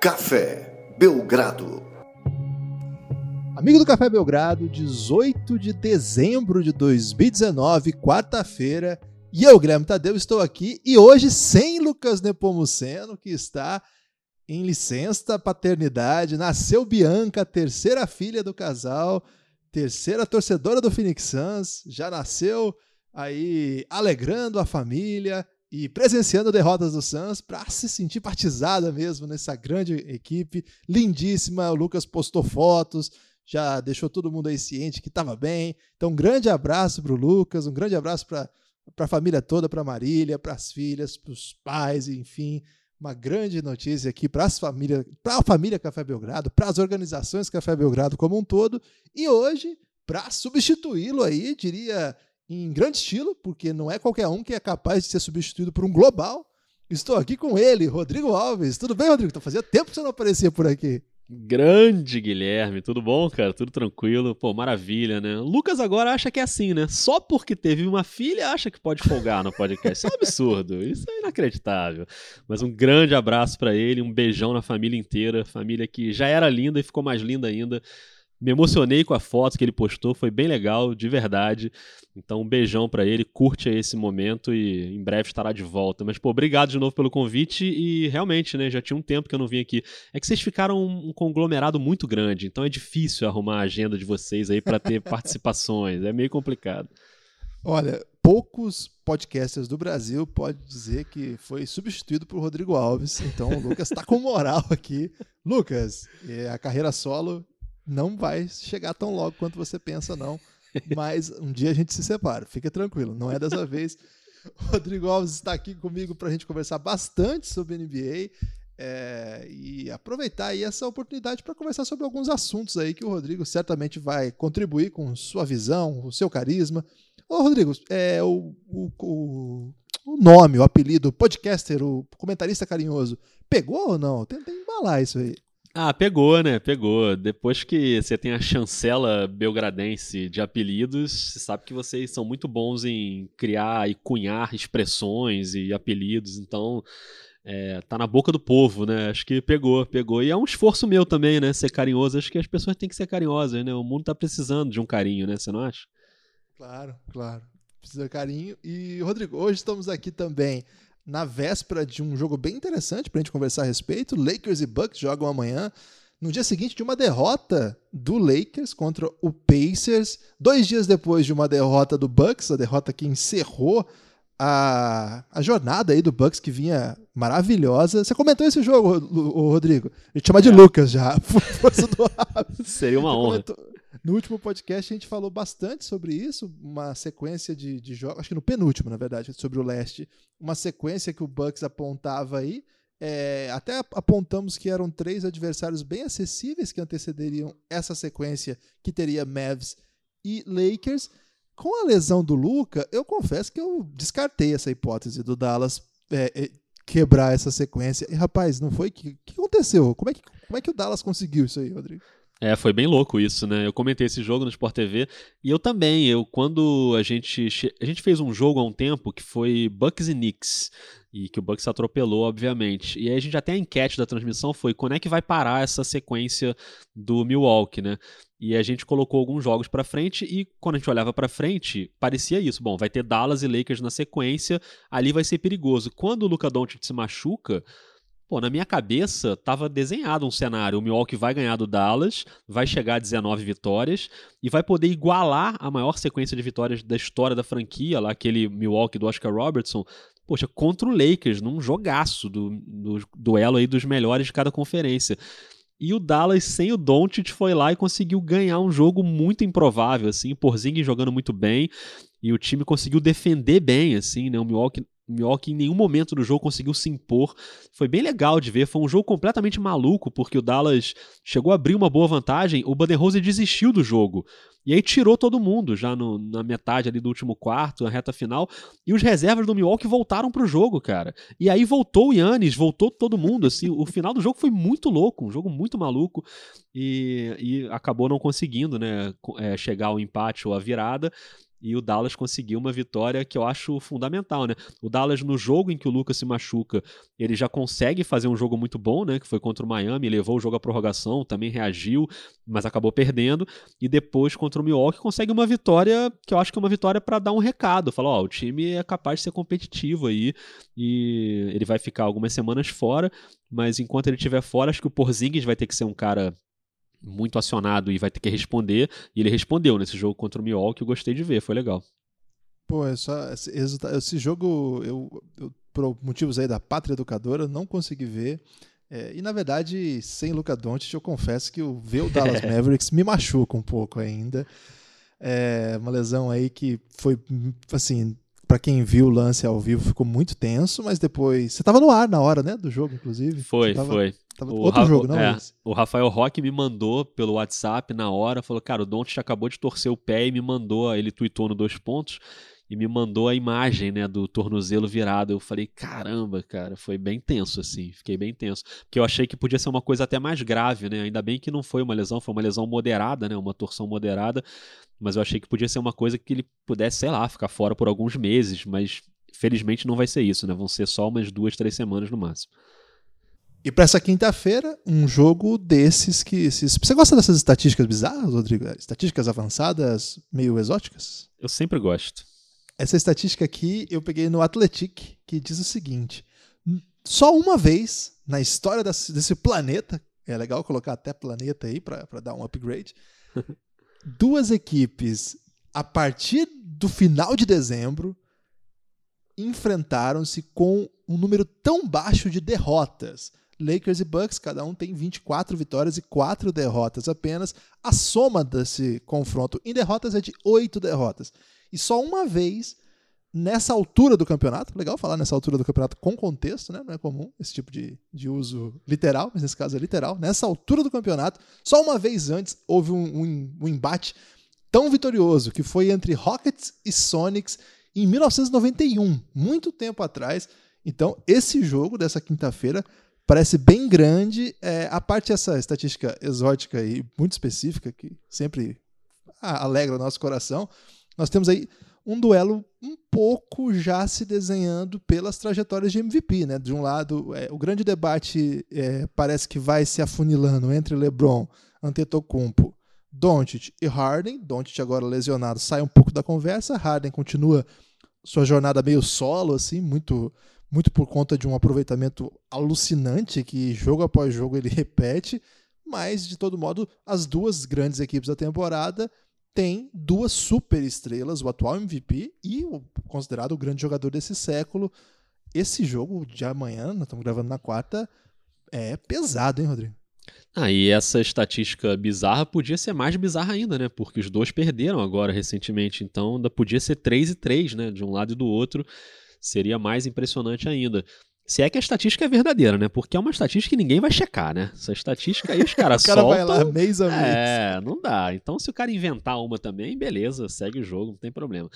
Café Belgrado. Amigo do Café Belgrado, 18 de dezembro de 2019, quarta-feira, e eu, Guilherme Tadeu, estou aqui e hoje sem Lucas Nepomuceno, que está em licença paternidade. Nasceu Bianca, terceira filha do casal, terceira torcedora do Phoenix Suns, já nasceu aí alegrando a família e presenciando derrotas do Suns para se sentir partizada mesmo nessa grande equipe lindíssima. O Lucas postou fotos, já deixou todo mundo aí ciente que estava bem. Então, um grande abraço para o Lucas, um grande abraço para a família toda, para Marília, para as filhas, para os pais, enfim. Uma grande notícia aqui para as famílias, para a família Café Belgrado, para as organizações Café Belgrado como um todo. E hoje, para substituí-lo aí, diria em grande estilo, porque não é qualquer um que é capaz de ser substituído por um global. Estou aqui com ele, Rodrigo Alves. Tudo bem, Rodrigo? Então, fazia tempo que você não aparecia por aqui. Grande Guilherme, tudo bom, cara? Tudo tranquilo? Pô, maravilha, né? Lucas agora acha que é assim, né? Só porque teve uma filha acha que pode folgar no podcast. Isso é um absurdo, isso é inacreditável. Mas um grande abraço para ele, um beijão na família inteira, família que já era linda e ficou mais linda ainda. Me emocionei com a foto que ele postou, foi bem legal, de verdade. Então, um beijão para ele, curte aí esse momento e em breve estará de volta. Mas, pô, obrigado de novo pelo convite e realmente, né, já tinha um tempo que eu não vim aqui. É que vocês ficaram um conglomerado muito grande, então é difícil arrumar a agenda de vocês aí para ter participações, é meio complicado. Olha, poucos podcasters do Brasil pode dizer que foi substituído por Rodrigo Alves. Então, o Lucas está com moral aqui. Lucas, é, a carreira solo não vai chegar tão logo quanto você pensa, não. Mas um dia a gente se separa, fica tranquilo, não é dessa vez. Rodrigo Alves está aqui comigo para a gente conversar bastante sobre NBA é, e aproveitar aí essa oportunidade para conversar sobre alguns assuntos aí que o Rodrigo certamente vai contribuir com sua visão, o seu carisma. Ô, Rodrigo, é, o, o, o nome, o apelido, o podcaster, o comentarista carinhoso, pegou ou não? Tenta embalar isso aí. Ah, pegou, né? Pegou. Depois que você tem a chancela belgradense de apelidos, você sabe que vocês são muito bons em criar e cunhar expressões e apelidos, então é, tá na boca do povo, né? Acho que pegou, pegou. E é um esforço meu também, né? Ser carinhoso. Acho que as pessoas têm que ser carinhosas, né? O mundo tá precisando de um carinho, né? Você não acha? Claro, claro. Precisa de carinho. E, Rodrigo, hoje estamos aqui também na véspera de um jogo bem interessante para a gente conversar a respeito. Lakers e Bucks jogam amanhã. No dia seguinte de uma derrota do Lakers contra o Pacers, dois dias depois de uma derrota do Bucks, a derrota que encerrou a, a jornada aí do Bucks que vinha maravilhosa. Você comentou esse jogo, o Rodrigo? A gente chama de é. Lucas já. Força do Seria uma Você honra. Comentou, no último podcast a gente falou bastante sobre isso, uma sequência de, de jogos, acho que no penúltimo, na verdade, sobre o leste, uma sequência que o Bucks apontava aí. É, até apontamos que eram três adversários bem acessíveis que antecederiam essa sequência que teria Mavs e Lakers. Com a lesão do Luca, eu confesso que eu descartei essa hipótese do Dallas é, é, quebrar essa sequência. E rapaz, não foi? O que, que aconteceu? Como é que, como é que o Dallas conseguiu isso aí, Rodrigo? É, foi bem louco isso, né? Eu comentei esse jogo no Sport TV e eu também, eu quando a gente a gente fez um jogo há um tempo que foi Bucks e Knicks e que o Bucks atropelou, obviamente. E aí a gente até a enquete da transmissão foi quando é que vai parar essa sequência do Milwaukee, né? E a gente colocou alguns jogos para frente e quando a gente olhava para frente, parecia isso. Bom, vai ter Dallas e Lakers na sequência, ali vai ser perigoso. Quando o Luca Doncic se machuca, Pô, na minha cabeça tava desenhado um cenário. O Milwaukee vai ganhar do Dallas, vai chegar a 19 vitórias e vai poder igualar a maior sequência de vitórias da história da franquia, lá aquele Milwaukee do Oscar Robertson, poxa, contra o Lakers, num jogaço do, do duelo aí dos melhores de cada conferência. E o Dallas, sem o Doncic, foi lá e conseguiu ganhar um jogo muito improvável, assim, Porzingis jogando muito bem, e o time conseguiu defender bem, assim, né, o Milwaukee Milwaukee em nenhum momento do jogo conseguiu se impor. Foi bem legal de ver. Foi um jogo completamente maluco, porque o Dallas chegou a abrir uma boa vantagem. O Budenholzer desistiu do jogo. E aí tirou todo mundo já no, na metade ali do último quarto, na reta final. E os reservas do Milwaukee voltaram pro jogo, cara. E aí voltou o Yannis, voltou todo mundo. Assim, o final do jogo foi muito louco, um jogo muito maluco. E, e acabou não conseguindo né, é, chegar ao empate ou à virada. E o Dallas conseguiu uma vitória que eu acho fundamental, né? O Dallas no jogo em que o Lucas se machuca, ele já consegue fazer um jogo muito bom, né? Que foi contra o Miami, levou o jogo à prorrogação, também reagiu, mas acabou perdendo. E depois contra o Milwaukee consegue uma vitória que eu acho que é uma vitória para dar um recado, falar, ó, o time é capaz de ser competitivo aí e ele vai ficar algumas semanas fora, mas enquanto ele estiver fora, acho que o Porzingis vai ter que ser um cara muito acionado e vai ter que responder. E ele respondeu nesse jogo contra o Milwaukee, eu gostei de ver, foi legal. Pô, é só, esse, esse jogo, eu, eu, por motivos aí da pátria educadora, não consegui ver. É, e na verdade, sem Luca Doncic, eu confesso que o ver o Dallas Mavericks me machuca um pouco ainda. É uma lesão aí que foi, assim, para quem viu o lance ao vivo, ficou muito tenso, mas depois. Você tava no ar na hora, né? Do jogo, inclusive. Foi, tava... foi. Tava o outro Ra jogo, não? É, o Rafael Roque me mandou pelo WhatsApp na hora, falou, cara, o Doncic acabou de torcer o pé e me mandou, ele tweetou no dois pontos e me mandou a imagem, né, do tornozelo virado. Eu falei, caramba, cara, foi bem tenso assim, fiquei bem tenso, porque eu achei que podia ser uma coisa até mais grave, né? Ainda bem que não foi uma lesão, foi uma lesão moderada, né, uma torção moderada, mas eu achei que podia ser uma coisa que ele pudesse, sei lá, ficar fora por alguns meses, mas felizmente não vai ser isso, né? Vão ser só umas duas, três semanas no máximo. E para essa quinta-feira, um jogo desses que. Esses... Você gosta dessas estatísticas bizarras, Rodrigo? Estatísticas avançadas, meio exóticas? Eu sempre gosto. Essa estatística aqui eu peguei no Athletic, que diz o seguinte: só uma vez na história desse planeta, é legal colocar até planeta aí para dar um upgrade, duas equipes, a partir do final de dezembro, enfrentaram-se com um número tão baixo de derrotas. Lakers e Bucks, cada um tem 24 vitórias e 4 derrotas apenas. A soma desse confronto em derrotas é de 8 derrotas. E só uma vez, nessa altura do campeonato, legal falar nessa altura do campeonato com contexto, né? não é comum esse tipo de, de uso literal, mas nesse caso é literal. Nessa altura do campeonato, só uma vez antes houve um, um, um embate tão vitorioso que foi entre Rockets e Sonics em 1991, muito tempo atrás. Então, esse jogo dessa quinta-feira parece bem grande. É, a parte dessa estatística exótica e muito específica, que sempre alegra o nosso coração, nós temos aí um duelo um pouco já se desenhando pelas trajetórias de MVP. Né? De um lado, é, o grande debate é, parece que vai se afunilando entre LeBron, Antetokounmpo, Doncic e Harden. Doncic agora lesionado sai um pouco da conversa. Harden continua sua jornada meio solo, assim, muito muito por conta de um aproveitamento alucinante que jogo após jogo ele repete, mas de todo modo as duas grandes equipes da temporada têm duas super estrelas, o atual MVP e o considerado o grande jogador desse século. Esse jogo de amanhã, nós estamos gravando na quarta, é pesado, hein, Rodrigo? Ah, e essa estatística bizarra podia ser mais bizarra ainda, né? Porque os dois perderam agora recentemente, então ainda podia ser 3 e 3, né? De um lado e do outro seria mais impressionante ainda. Se é que a estatística é verdadeira, né? Porque é uma estatística que ninguém vai checar, né? Essa estatística aí os caras soltam. o cara vai lá mês a mês. É, não dá. Então se o cara inventar uma também, beleza, segue o jogo, não tem problema.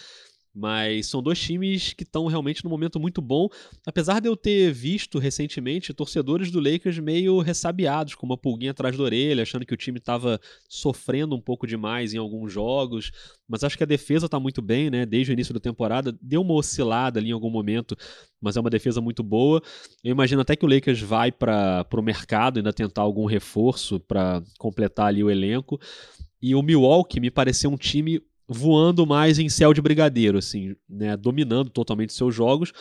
Mas são dois times que estão realmente num momento muito bom. Apesar de eu ter visto recentemente torcedores do Lakers meio ressabiados, com uma pulguinha atrás da orelha, achando que o time estava sofrendo um pouco demais em alguns jogos. Mas acho que a defesa está muito bem, né? Desde o início da temporada. Deu uma oscilada ali em algum momento, mas é uma defesa muito boa. Eu imagino até que o Lakers vai para o mercado ainda tentar algum reforço para completar ali o elenco. E o Milwaukee me pareceu um time voando mais em céu de brigadeiro, assim, né, dominando totalmente seus jogos,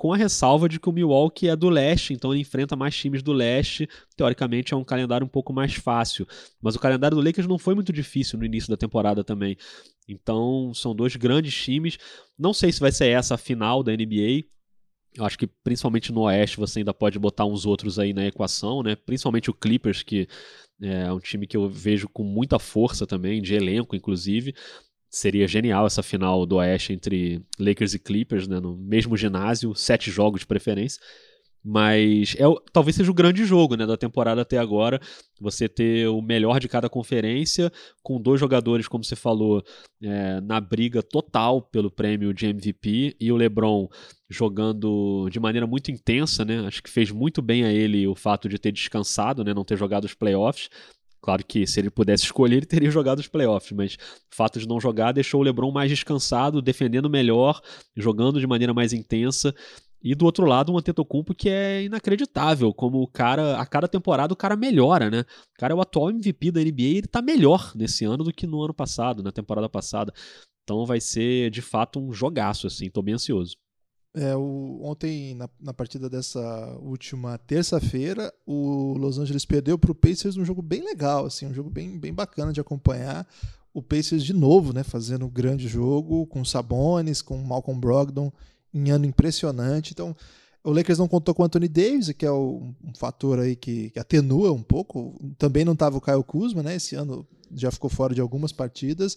com a ressalva de que o Milwaukee é do leste, então ele enfrenta mais times do leste, teoricamente é um calendário um pouco mais fácil. Mas o calendário do Lakers não foi muito difícil no início da temporada também. Então são dois grandes times. Não sei se vai ser essa a final da NBA. Eu acho que principalmente no Oeste você ainda pode botar uns outros aí na equação, né? Principalmente o Clippers, que é um time que eu vejo com muita força também, de elenco, inclusive seria genial essa final do Oeste entre Lakers e Clippers, né, no mesmo ginásio, sete jogos de preferência. Mas é, talvez seja o grande jogo né, da temporada até agora. Você ter o melhor de cada conferência, com dois jogadores, como você falou, é, na briga total pelo prêmio de MVP, e o LeBron jogando de maneira muito intensa. Né? Acho que fez muito bem a ele o fato de ter descansado, né, não ter jogado os playoffs Claro que se ele pudesse escolher, ele teria jogado os playoffs, mas o fato de não jogar deixou o LeBron mais descansado, defendendo melhor, jogando de maneira mais intensa. E do outro lado, um Antetokounmpo que é inacreditável, como o cara, a cada temporada o cara melhora, né? O cara é o atual MVP da NBA e ele tá melhor nesse ano do que no ano passado, na temporada passada. Então vai ser de fato um jogaço, assim, tô bem ansioso. É, o, ontem, na, na, partida dessa última terça-feira, o Los Angeles perdeu para o Pacers um jogo bem legal, assim, um jogo bem, bem bacana de acompanhar. O Pacers de novo, né, fazendo um grande jogo, com Sabonis, com Malcolm Brogdon, em ano impressionante. Então, o Lakers não contou com o Anthony Davis, que é um fator aí que, que, atenua um pouco. Também não estava o Kyle Kuzma, né? Esse ano já ficou fora de algumas partidas.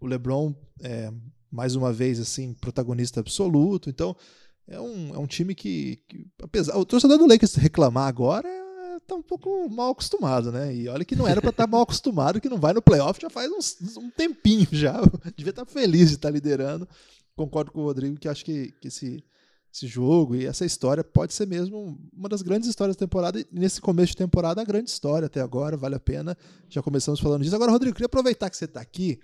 O LeBron é, mais uma vez, assim, protagonista absoluto. Então, é um, é um time que, que apesar. O torcedor do Lakers reclamar agora tá um pouco mal acostumado, né? E olha que não era para estar tá mal acostumado, que não vai no playoff já faz um tempinho já. Devia estar tá feliz de estar tá liderando. Concordo com o Rodrigo que acho que, que esse, esse jogo e essa história pode ser mesmo uma das grandes histórias da temporada. E nesse começo de temporada, a grande história até agora, vale a pena. Já começamos falando disso. Agora, Rodrigo, queria aproveitar que você está aqui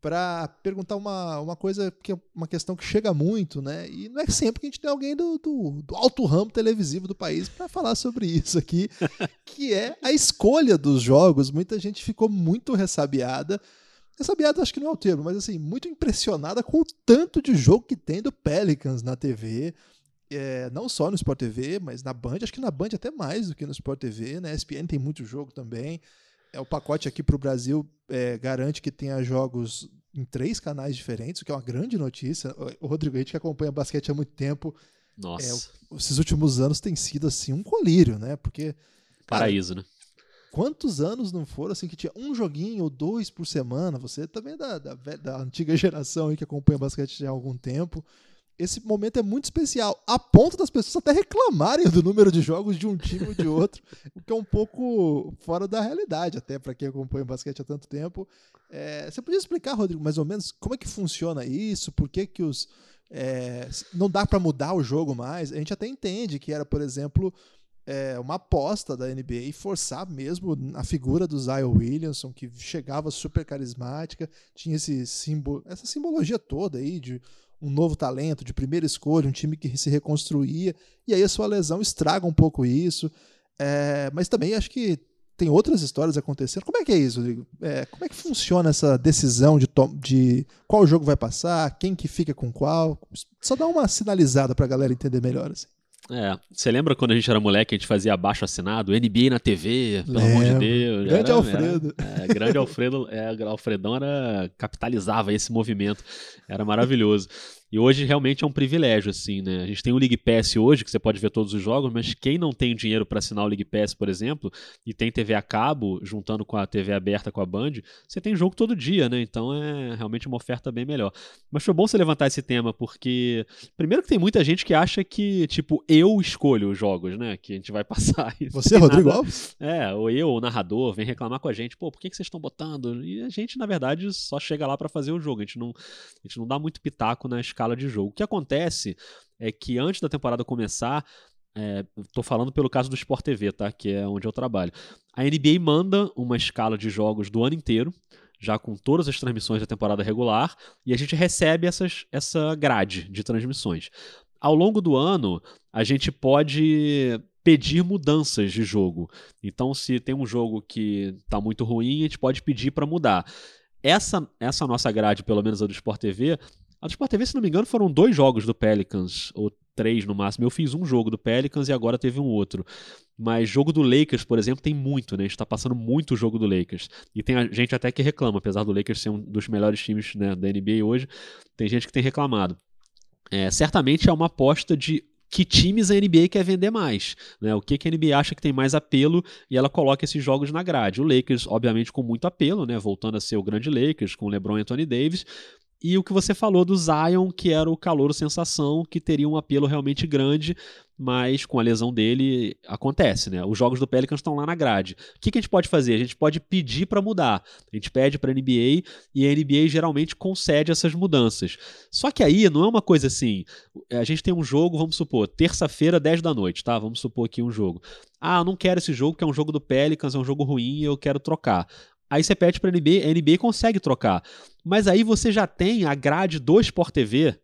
para perguntar uma, uma coisa que é uma questão que chega muito, né? E não é sempre que a gente tem alguém do, do, do alto ramo televisivo do país para falar sobre isso aqui, que é a escolha dos jogos. Muita gente ficou muito ressabiada. Ressabiada acho que não é o termo, mas assim, muito impressionada com o tanto de jogo que tem do Pelicans na TV. É, não só no Sport TV, mas na Band, acho que na Band até mais do que no Sport TV, né? ESPN tem muito jogo também. É, o pacote aqui para o Brasil é, garante que tenha jogos em três canais diferentes, o que é uma grande notícia. O Rodrigo, a gente que acompanha basquete há muito tempo. Nossa. É, esses últimos anos tem sido assim um colírio, né? Porque. Cara, Paraíso, né? Quantos anos não foram assim que tinha um joguinho ou dois por semana? Você também é da, da, da antiga geração aí que acompanha basquete já há algum tempo esse momento é muito especial, a ponto das pessoas até reclamarem do número de jogos de um time ou de outro, o que é um pouco fora da realidade, até para quem acompanha o basquete há tanto tempo. É, você podia explicar, Rodrigo, mais ou menos como é que funciona isso? Por que, que os. É, não dá para mudar o jogo mais? A gente até entende que era, por exemplo, é, uma aposta da NBA forçar mesmo a figura do Zion Williamson, que chegava super carismática, tinha esse símbolo, essa simbologia toda aí de um novo talento de primeira escolha, um time que se reconstruía, e aí a sua lesão estraga um pouco isso. É, mas também acho que tem outras histórias acontecendo. Como é que é isso, Rodrigo? É, como é que funciona essa decisão de, de qual jogo vai passar, quem que fica com qual? Só dá uma sinalizada para a galera entender melhor. Assim. É, você lembra quando a gente era moleque, a gente fazia abaixo assinado, NBA na TV, pelo Lembro. amor de Deus. Grande era, Alfredo. Era, é, grande Alfredo, é, Alfredão era, capitalizava esse movimento, era maravilhoso. E hoje realmente é um privilégio, assim, né? A gente tem o League Pass hoje, que você pode ver todos os jogos, mas quem não tem dinheiro para assinar o League Pass, por exemplo, e tem TV a cabo, juntando com a TV aberta com a Band, você tem jogo todo dia, né? Então é realmente uma oferta bem melhor. Mas foi bom você levantar esse tema, porque primeiro que tem muita gente que acha que, tipo, eu escolho os jogos, né? Que a gente vai passar. Você, Rodrigo nada... Alves? É, ou eu, o narrador, vem reclamar com a gente, pô, por que, que vocês estão botando? E a gente, na verdade, só chega lá para fazer o jogo. A gente não, a gente não dá muito pitaco nas escala de jogo. O que acontece é que antes da temporada começar, Estou é, falando pelo caso do Sport TV, tá? Que é onde eu trabalho. A NBA manda uma escala de jogos do ano inteiro, já com todas as transmissões da temporada regular, e a gente recebe essas, essa grade de transmissões. Ao longo do ano, a gente pode pedir mudanças de jogo. Então, se tem um jogo que está muito ruim, a gente pode pedir para mudar. Essa, essa nossa grade, pelo menos a do Sport TV, a do Sport TV, se não me engano, foram dois jogos do Pelicans, ou três no máximo. Eu fiz um jogo do Pelicans e agora teve um outro. Mas jogo do Lakers, por exemplo, tem muito, né? A gente tá passando muito o jogo do Lakers. E tem gente até que reclama, apesar do Lakers ser um dos melhores times né, da NBA hoje, tem gente que tem reclamado. É, certamente é uma aposta de que times a NBA quer vender mais, né? O que, que a NBA acha que tem mais apelo e ela coloca esses jogos na grade. O Lakers, obviamente, com muito apelo, né? Voltando a ser o grande Lakers, com LeBron e Anthony Davis, e o que você falou do Zion, que era o calor sensação, que teria um apelo realmente grande, mas com a lesão dele acontece, né? Os jogos do Pelicans estão lá na grade. O que, que a gente pode fazer? A gente pode pedir para mudar. A gente pede para a NBA e a NBA geralmente concede essas mudanças. Só que aí não é uma coisa assim. A gente tem um jogo, vamos supor, terça-feira, 10 da noite, tá? Vamos supor aqui um jogo. Ah, não quero esse jogo, que é um jogo do Pelicans, é um jogo ruim, eu quero trocar. Aí você pede para a NBA, a NBA consegue trocar. Mas aí você já tem a grade do Sport TV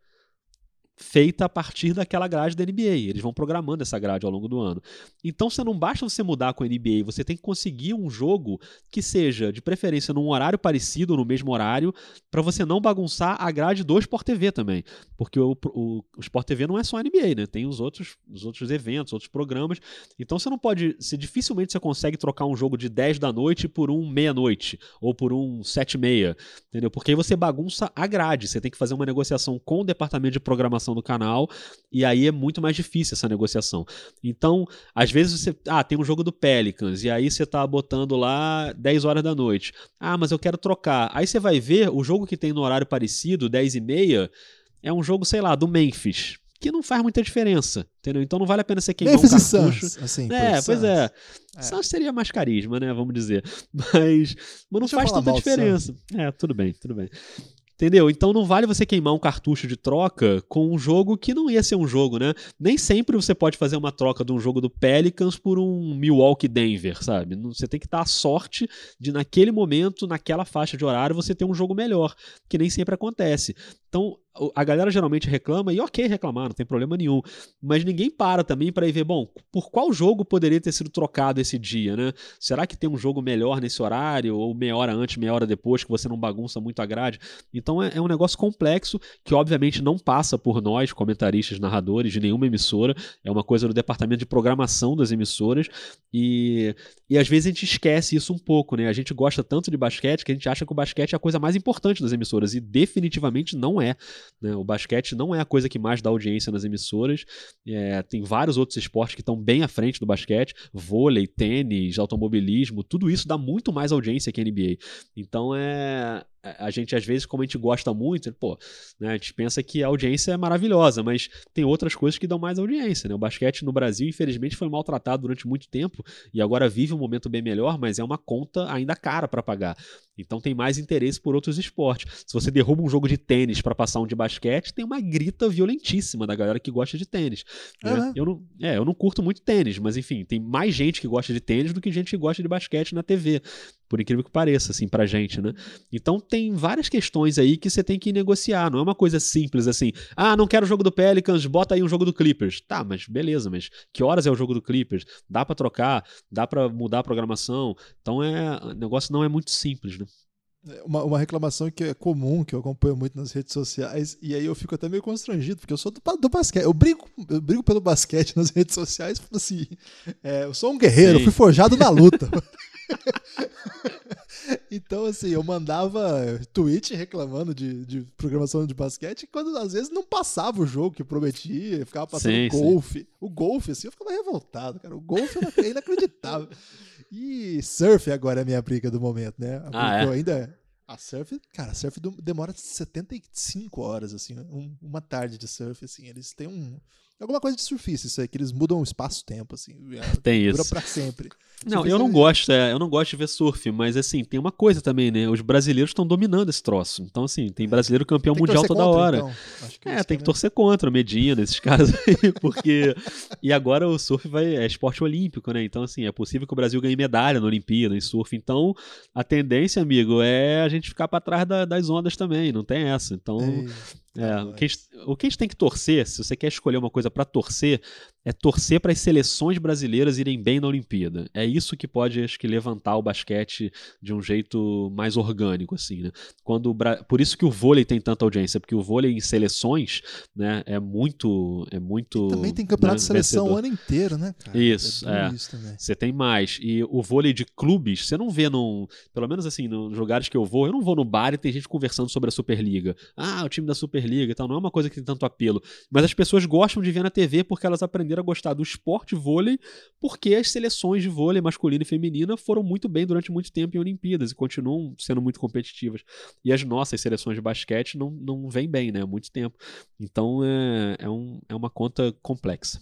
feita a partir daquela grade da NBA. Eles vão programando essa grade ao longo do ano. Então, você não basta você mudar com a NBA, você tem que conseguir um jogo que seja, de preferência, num horário parecido, no mesmo horário, para você não bagunçar a grade do Sport TV também. Porque o, o, o Sport TV não é só a NBA, né? Tem os outros, os outros eventos, outros programas. Então, você não pode. Se dificilmente você consegue trocar um jogo de 10 da noite por um meia-noite, ou por um 7 e meia, entendeu? Porque aí você bagunça a grade. Você tem que fazer uma negociação com o departamento de programação do canal, e aí é muito mais difícil essa negociação. Então, às vezes você. Ah, tem um jogo do Pelicans, e aí você tá botando lá 10 horas da noite. Ah, mas eu quero trocar. Aí você vai ver o jogo que tem no horário parecido, 10 e meia, é um jogo, sei lá, do Memphis que não faz muita diferença, entendeu? Então não vale a pena você queimar Memphis um cartucho. Suns, assim, é, pois é. é. Suns seria mais carisma, né? Vamos dizer. Mas, mas não faz tanta diferença. É, tudo bem, tudo bem. Entendeu? Então não vale você queimar um cartucho de troca com um jogo que não ia ser um jogo, né? Nem sempre você pode fazer uma troca de um jogo do Pelicans por um Milwaukee Denver, sabe? Você tem que estar à sorte de, naquele momento, naquela faixa de horário, você ter um jogo melhor, que nem sempre acontece. Então, a galera geralmente reclama, e ok reclamar, não tem problema nenhum. Mas ninguém para também para ir ver, bom, por qual jogo poderia ter sido trocado esse dia, né? Será que tem um jogo melhor nesse horário? Ou meia hora antes, meia hora depois, que você não bagunça muito a grade? Então é, é um negócio complexo que, obviamente, não passa por nós, comentaristas, narradores de nenhuma emissora. É uma coisa do departamento de programação das emissoras. E, e às vezes a gente esquece isso um pouco, né? A gente gosta tanto de basquete que a gente acha que o basquete é a coisa mais importante das emissoras. E definitivamente não é. Né? O basquete não é a coisa que mais dá audiência nas emissoras. É, tem vários outros esportes que estão bem à frente do basquete: vôlei, tênis, automobilismo, tudo isso dá muito mais audiência que a NBA. Então é, a gente, às vezes, como a gente gosta muito, pô, né, a gente pensa que a audiência é maravilhosa, mas tem outras coisas que dão mais audiência, né? O basquete no Brasil, infelizmente, foi maltratado durante muito tempo e agora vive um momento bem melhor, mas é uma conta ainda cara para pagar. Então tem mais interesse por outros esportes. Se você derruba um jogo de tênis para passar um de basquete, tem uma grita violentíssima da galera que gosta de tênis. Né? Eu, não, é, eu não curto muito tênis, mas enfim, tem mais gente que gosta de tênis do que gente que gosta de basquete na TV por incrível que pareça, assim, pra gente, né? Então tem várias questões aí que você tem que negociar, não é uma coisa simples assim, ah, não quero o jogo do Pelicans, bota aí um jogo do Clippers. Tá, mas beleza, mas que horas é o jogo do Clippers? Dá para trocar, dá para mudar a programação. Então é, o negócio não é muito simples, né? Uma, uma, reclamação que é comum, que eu acompanho muito nas redes sociais, e aí eu fico até meio constrangido, porque eu sou do, do basquete. Eu brigo, eu brigo pelo basquete nas redes sociais, assim, é, eu sou um guerreiro, Sim. fui forjado na luta. então, assim, eu mandava tweet reclamando de, de programação de basquete, quando às vezes não passava o jogo que prometia, ficava passando sim, golfe. Sim. O golfe, assim, eu ficava revoltado, cara. O golfe é inacreditável. E surf agora é a minha briga do momento, né? Porque ah, é? ainda. A surf, cara, a surf demora 75 horas, assim, um, uma tarde de surf, assim. Eles têm um. Alguma coisa de surfista, isso aí, que eles mudam o espaço-tempo, assim. É, tem dura isso. pra sempre. Não, eu não gosto, é, eu não gosto de ver surf, mas assim, tem uma coisa também, né? Os brasileiros estão dominando esse troço. Então, assim, tem brasileiro campeão mundial toda contra, hora. Então. é, é tem que torcer contra Medina, esses caras aí, porque. e agora o surf vai, é esporte olímpico, né? Então, assim, é possível que o Brasil ganhe medalha na Olimpíada, em surf. Então, a tendência, amigo, é a gente ficar para trás da, das ondas também, não tem essa. Então. Ei. É, o, que gente, o que a gente tem que torcer, se você quer escolher uma coisa para torcer, é torcer para as seleções brasileiras irem bem na Olimpíada. É isso que pode, acho que, levantar o basquete de um jeito mais orgânico, assim, né? Quando Bra... Por isso que o vôlei tem tanta audiência, porque o vôlei em seleções, né, é muito, é muito. E também tem campeonato né, de seleção vencedor. o ano inteiro, né? Cara? Isso, é. é. Você tem mais. E o vôlei de clubes, você não vê num, pelo menos assim, nos lugares que eu vou, eu não vou no bar e tem gente conversando sobre a Superliga. Ah, o time da Superliga e tal, não é uma coisa que tem tanto apelo, mas as pessoas gostam de ver na TV porque elas aprenderam a gostar do esporte vôlei porque as seleções de vôlei masculina e feminina foram muito bem durante muito tempo em Olimpíadas e continuam sendo muito competitivas. E as nossas seleções de basquete não, não vêm bem, né? Há muito tempo. Então é, é, um, é uma conta complexa.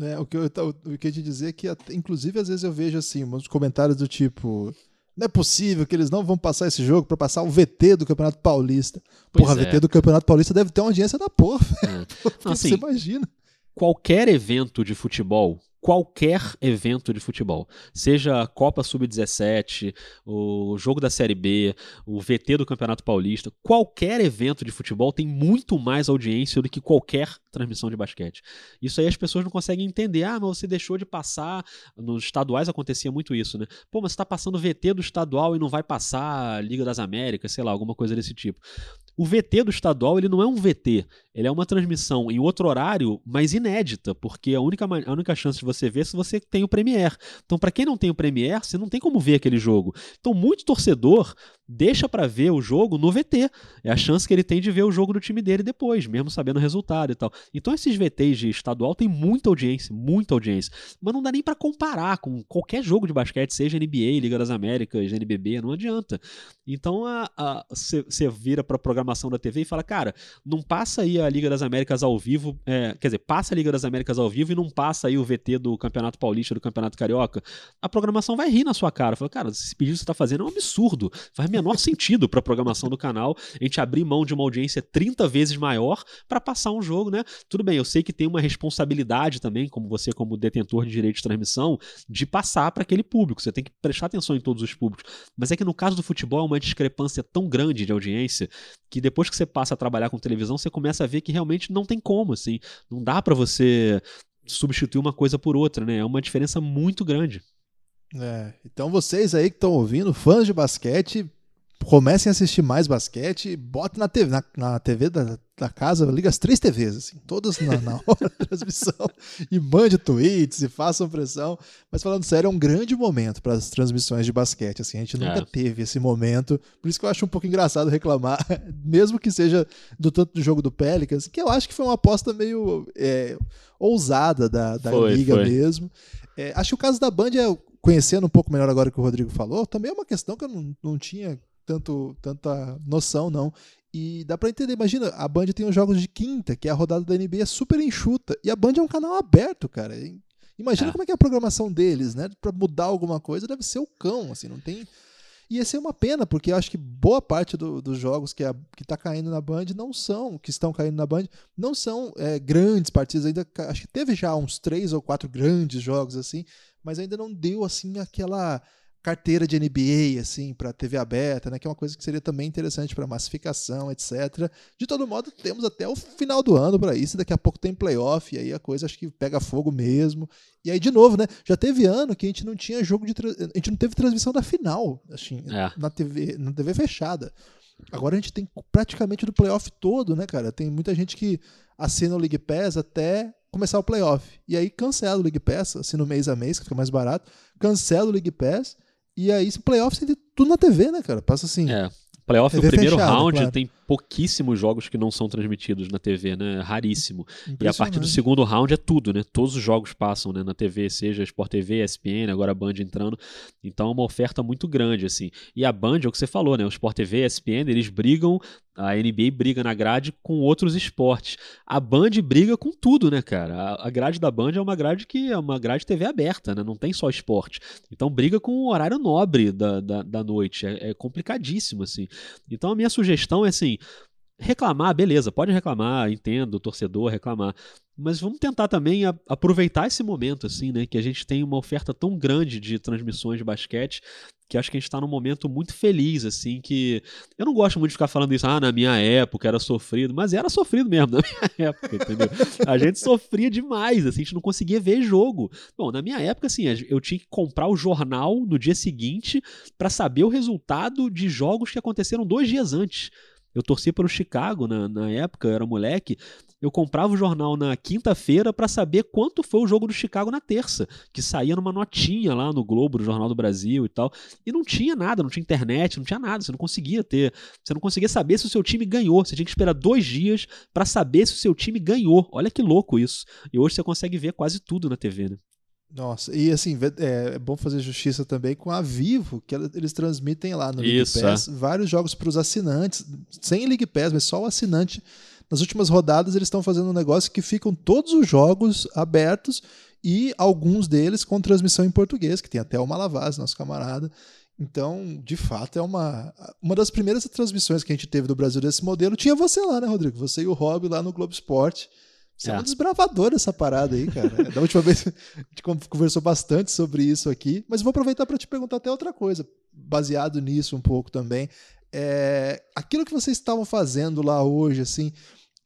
É, o que eu, o que eu te dizer é que, inclusive, às vezes eu vejo assim, uns comentários do tipo. Não é possível que eles não vão passar esse jogo para passar o VT do Campeonato Paulista. Pois porra, é. VT do Campeonato Paulista deve ter uma audiência da porra. É. assim, você imagina. Qualquer evento de futebol qualquer evento de futebol, seja a Copa Sub-17, o jogo da Série B, o VT do Campeonato Paulista, qualquer evento de futebol tem muito mais audiência do que qualquer transmissão de basquete. Isso aí as pessoas não conseguem entender. Ah, mas você deixou de passar. Nos estaduais acontecia muito isso, né? Pô, mas você está passando VT do estadual e não vai passar Liga das Américas, sei lá, alguma coisa desse tipo. O VT do estadual ele não é um VT, ele é uma transmissão em outro horário, mas inédita, porque a única, a única chance de você ver é se você tem o Premiere. Então, para quem não tem o Premiere, você não tem como ver aquele jogo. Então, muito torcedor deixa para ver o jogo no VT. É a chance que ele tem de ver o jogo do time dele depois, mesmo sabendo o resultado e tal. Então, esses VTs de estadual têm muita audiência, muita audiência. Mas não dá nem para comparar com qualquer jogo de basquete, seja NBA, Liga das Américas, NBB, não adianta. Então, você vira programa programação da TV e fala, cara, não passa aí a Liga das Américas ao vivo, é, quer dizer, passa a Liga das Américas ao vivo e não passa aí o VT do Campeonato Paulista, do Campeonato Carioca, a programação vai rir na sua cara. Fala, cara, esse pedido que você tá fazendo é um absurdo, faz menor sentido pra programação do canal a gente abrir mão de uma audiência 30 vezes maior para passar um jogo, né? Tudo bem, eu sei que tem uma responsabilidade também, como você, como detentor de direito de transmissão, de passar para aquele público. Você tem que prestar atenção em todos os públicos. Mas é que no caso do futebol é uma discrepância tão grande de audiência que depois que você passa a trabalhar com televisão, você começa a ver que realmente não tem como, assim. Não dá para você substituir uma coisa por outra, né? É uma diferença muito grande. É, então vocês aí que estão ouvindo, fãs de basquete, comecem a assistir mais basquete, botem na TV, na, na TV da, da, casa, liga as três TVs, assim, todas na, na hora da transmissão, e mande tweets e façam pressão. Mas falando sério, é um grande momento para as transmissões de basquete. Assim, a gente nunca é. teve esse momento. Por isso que eu acho um pouco engraçado reclamar, mesmo que seja do tanto do jogo do Pelicans, que eu acho que foi uma aposta meio é, ousada da, da foi, liga foi. mesmo. É, acho que o caso da Band é conhecendo um pouco melhor agora que o Rodrigo falou, também é uma questão que eu não, não tinha tanto, tanta noção, não. E dá pra entender, imagina, a Band tem os jogos de quinta, que é a rodada da NBA super enxuta, e a Band é um canal aberto, cara. Imagina é. como é que é a programação deles, né? Pra mudar alguma coisa deve ser o cão, assim, não tem... E ia ser uma pena, porque eu acho que boa parte do, dos jogos que, a, que tá caindo na Band não são, que estão caindo na Band, não são é, grandes partidas ainda. Acho que teve já uns três ou quatro grandes jogos assim, mas ainda não deu assim aquela carteira de NBA, assim, para TV aberta, né? Que é uma coisa que seria também interessante para massificação, etc. De todo modo, temos até o final do ano para isso. Daqui a pouco tem playoff, e aí a coisa acho que pega fogo mesmo. E aí, de novo, né? Já teve ano que a gente não tinha jogo de. A gente não teve transmissão da final, assim, é. na, TV, na TV fechada. Agora a gente tem praticamente do playoff todo, né, cara? Tem muita gente que assina o League Pass até começar o playoff. E aí cancela o League Pass, assina mês a mês, que fica mais barato. Cancela o League Pass e aí, playoffs tem tudo na TV, né, cara? Passa assim. É. Playoff, TV o primeiro fechado, round, claro. tem pouquíssimos jogos que não são transmitidos na TV, né? Raríssimo. E a partir do segundo round é tudo, né? Todos os jogos passam né? na TV, seja Sport TV, ESPN, agora a Band entrando. Então é uma oferta muito grande, assim. E a Band, é o que você falou, né? O Sport TV, ESPN, eles brigam a NBA briga na grade com outros esportes. A Band briga com tudo, né, cara? A grade da Band é uma grade que é uma grade TV aberta, né? Não tem só esporte. Então briga com o horário nobre da, da, da noite. É, é complicadíssimo, assim. Então a minha sugestão é assim: reclamar, beleza, pode reclamar, entendo, torcedor reclamar. Mas vamos tentar também a, aproveitar esse momento, assim, né? Que a gente tem uma oferta tão grande de transmissões de basquete que acho que a gente está num momento muito feliz, assim, que eu não gosto muito de ficar falando isso, ah, na minha época era sofrido, mas era sofrido mesmo na minha época, entendeu? A gente sofria demais, assim, a gente não conseguia ver jogo. Bom, na minha época, assim, eu tinha que comprar o jornal no dia seguinte para saber o resultado de jogos que aconteceram dois dias antes. Eu torcia pelo Chicago na, na época, eu era moleque. Eu comprava o jornal na quinta-feira para saber quanto foi o jogo do Chicago na terça, que saía numa notinha lá no Globo, no Jornal do Brasil e tal. E não tinha nada, não tinha internet, não tinha nada, você não conseguia ter. Você não conseguia saber se o seu time ganhou. Você tinha que esperar dois dias para saber se o seu time ganhou. Olha que louco isso. E hoje você consegue ver quase tudo na TV, né? Nossa, e assim, é, é, bom fazer justiça também com a Vivo, que eles transmitem lá no League Isso, Pass é. vários jogos para os assinantes, sem League Pass, mas só o assinante. Nas últimas rodadas eles estão fazendo um negócio que ficam todos os jogos abertos e alguns deles com transmissão em português, que tem até o Malavaz, nosso camarada. Então, de fato, é uma uma das primeiras transmissões que a gente teve do Brasil desse modelo. Tinha você lá, né, Rodrigo? Você e o Rob lá no Globo Esporte. Você é, é um desbravador dessa parada aí, cara. Da última vez a gente conversou bastante sobre isso aqui, mas vou aproveitar para te perguntar até outra coisa, baseado nisso um pouco também. É, aquilo que vocês estavam fazendo lá hoje, assim,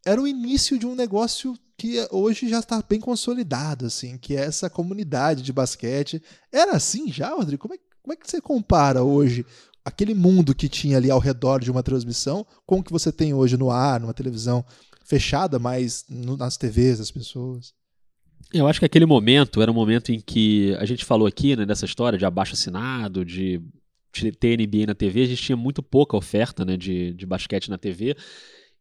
era o início de um negócio que hoje já está bem consolidado, assim, que é essa comunidade de basquete. Era assim já, Rodrigo? Como é, como é que você compara hoje aquele mundo que tinha ali ao redor de uma transmissão com o que você tem hoje no ar, numa televisão fechada, mas no, nas TVs das pessoas. Eu acho que aquele momento era um momento em que a gente falou aqui, né, dessa história de abaixo assinado, de ter NBA na TV, a gente tinha muito pouca oferta né, de, de basquete na TV.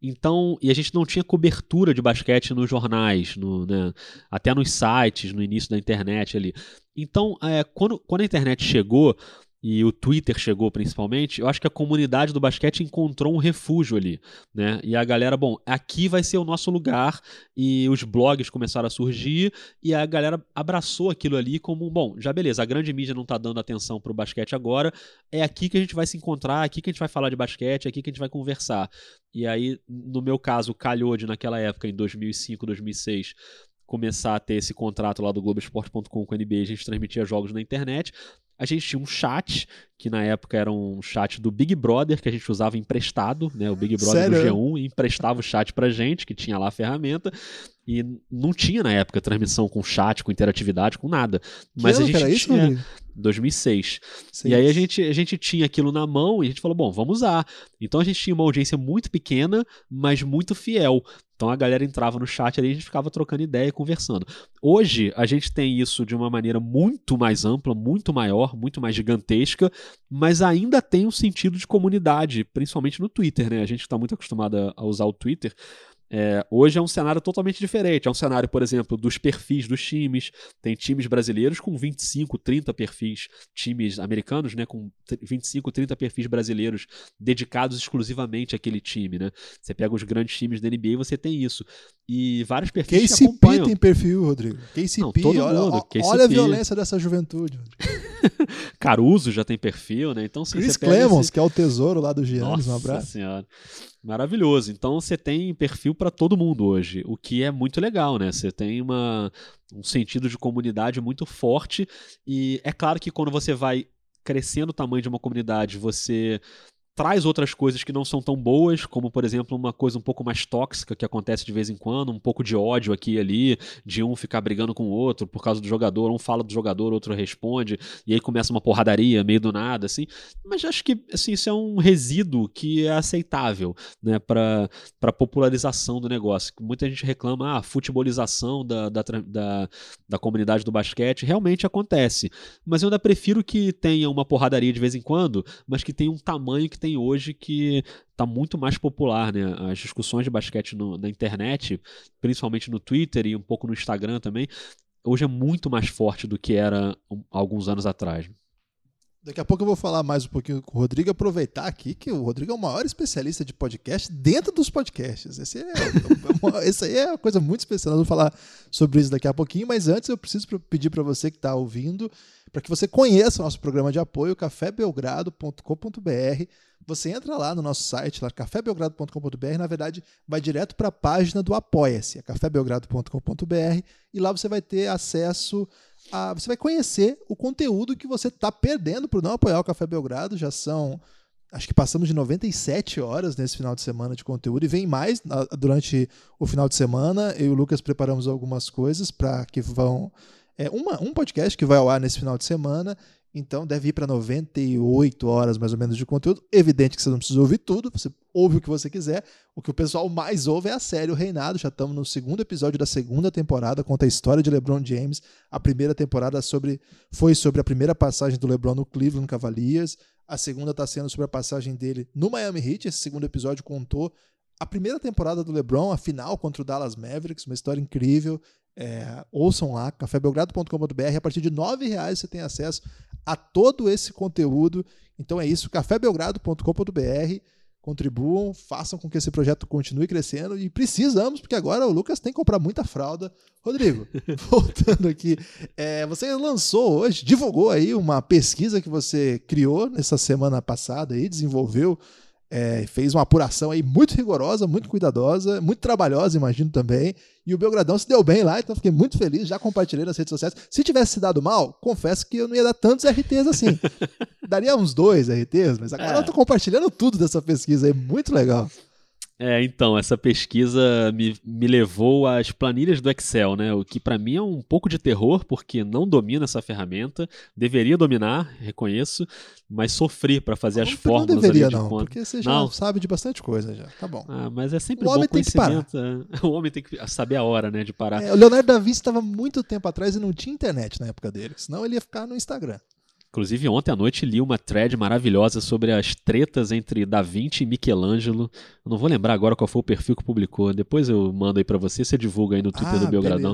Então, e a gente não tinha cobertura de basquete nos jornais, no, né, até nos sites, no início da internet ali. Então, é, quando, quando a internet chegou, e o Twitter chegou principalmente, eu acho que a comunidade do basquete encontrou um refúgio ali, né? E a galera, bom, aqui vai ser o nosso lugar e os blogs começaram a surgir e a galera abraçou aquilo ali como, bom, já beleza, a grande mídia não tá dando atenção pro basquete agora, é aqui que a gente vai se encontrar, aqui que a gente vai falar de basquete, é aqui que a gente vai conversar. E aí, no meu caso, calhou de naquela época, em 2005, 2006, começar a ter esse contrato lá do Globoesporte.com com a NBA, a gente transmitia jogos na internet a gente tinha um chat, que na época era um chat do Big Brother, que a gente usava emprestado, né? O Big Brother Sério? do G1 emprestava o chat pra gente, que tinha lá a ferramenta. E não tinha na época transmissão com chat, com interatividade, com nada. Que Mas a ano gente que era isso, tinha. Rodrigo? 2006. Seis. E aí a gente, a gente tinha aquilo na mão e a gente falou, bom, vamos usar. Então a gente tinha uma audiência muito pequena, mas muito fiel. Então a galera entrava no chat ali e a gente ficava trocando ideia e conversando. Hoje a gente tem isso de uma maneira muito mais ampla, muito maior, muito mais gigantesca, mas ainda tem um sentido de comunidade, principalmente no Twitter, né? A gente está muito acostumado a usar o Twitter. É, hoje é um cenário totalmente diferente. É um cenário, por exemplo, dos perfis dos times. Tem times brasileiros com 25, 30 perfis, times americanos, né, com 25, 30 perfis brasileiros dedicados exclusivamente àquele time, né? Você pega os grandes times da NBA e você tem isso. E vários perfis que KCP acompanham. tem perfil, Rodrigo. KCP, Não, todo olha, mundo, KCP. olha a violência dessa juventude. Caruso já tem perfil, né? Então, sim, Chris Clemons, esse- que é o tesouro lá do Giannis, um Nossa abraço. senhora. Maravilhoso. Então você tem perfil para todo mundo hoje, o que é muito legal, né? Você tem uma, um sentido de comunidade muito forte e é claro que quando você vai crescendo o tamanho de uma comunidade, você traz outras coisas que não são tão boas, como por exemplo uma coisa um pouco mais tóxica que acontece de vez em quando, um pouco de ódio aqui e ali, de um ficar brigando com o outro por causa do jogador, um fala do jogador, outro responde, e aí começa uma porradaria meio do nada, assim. Mas acho que assim, isso é um resíduo que é aceitável, né, para popularização do negócio. Muita gente reclama, ah, a futebolização da, da, da, da comunidade do basquete realmente acontece, mas eu ainda prefiro que tenha uma porradaria de vez em quando, mas que tenha um tamanho que tem hoje que está muito mais popular, né? As discussões de basquete no- na internet, principalmente no Twitter e um pouco no Instagram também, hoje é muito mais forte do que era alguns anos atrás. Daqui a pouco eu vou falar mais um pouquinho com o Rodrigo, aproveitar aqui que o Rodrigo é o maior especialista de podcast dentro dos podcasts. Esse é, uma- esse aí é uma coisa muito especial. Nós vamos falar sobre isso daqui a pouquinho, mas antes eu preciso pedir para você que está ouvindo, para que você conheça o nosso programa de apoio, cafébelgrado.com.br. Você entra lá no nosso site, lá, cafébelgrado.com.br, na verdade, vai direto para a página do Apoia-se, é cafébelgrado.com.br, e lá você vai ter acesso a. Você vai conhecer o conteúdo que você está perdendo por não apoiar o Café Belgrado. Já são. Acho que passamos de 97 horas nesse final de semana de conteúdo e vem mais durante o final de semana. Eu e o Lucas preparamos algumas coisas para que vão. É uma, um podcast que vai ao ar nesse final de semana Então deve ir para 98 horas mais ou menos de conteúdo. Evidente que você não precisa ouvir tudo, você ouve o que você quiser. O que o pessoal mais ouve é a série O Reinado. Já estamos no segundo episódio da segunda temporada, conta a história de LeBron James. A primeira temporada sobre, foi sobre a primeira passagem do LeBron no Cleveland Cavaliers. A segunda está sendo sobre a passagem dele no Miami Heat. Esse segundo episódio contou a primeira temporada do LeBron, a final contra o Dallas Mavericks, uma história incrível. É, ouçam lá, cafébelgrado.com.br. A partir de R$ reais você tem acesso a todo esse conteúdo. Então é isso, cafébelgrado.com.br. Contribuam, façam com que esse projeto continue crescendo e precisamos, porque agora o Lucas tem que comprar muita fralda. Rodrigo, voltando aqui, é, você lançou hoje, divulgou aí uma pesquisa que você criou nessa semana passada aí, desenvolveu é, fez uma apuração aí muito rigorosa, muito cuidadosa, muito trabalhosa, imagino também. E o Belgradão se deu bem lá, então fiquei muito feliz, já compartilhei nas redes sociais. Se tivesse se dado mal, confesso que eu não ia dar tantos RTs assim. Daria uns dois RTs, mas agora é. eu tô compartilhando tudo dessa pesquisa aí, muito legal. É, então, essa pesquisa me, me levou às planilhas do Excel, né? O que para mim é um pouco de terror, porque não domino essa ferramenta. Deveria dominar, reconheço, mas sofri para fazer as fórmulas. Não deveria, de não, conta. porque você já não. sabe de bastante coisa já. Tá bom. Ah, mas é sempre o bom conhecimento. Né? O homem tem que saber a hora, né, de parar. É, o Leonardo da Vinci estava muito tempo atrás e não tinha internet na época dele, senão ele ia ficar no Instagram. Inclusive, ontem à noite li uma thread maravilhosa sobre as tretas entre Da Vinci e Michelangelo. Eu não vou lembrar agora qual foi o perfil que publicou. Depois eu mando aí para você, você divulga aí no Twitter ah, do Belgradão.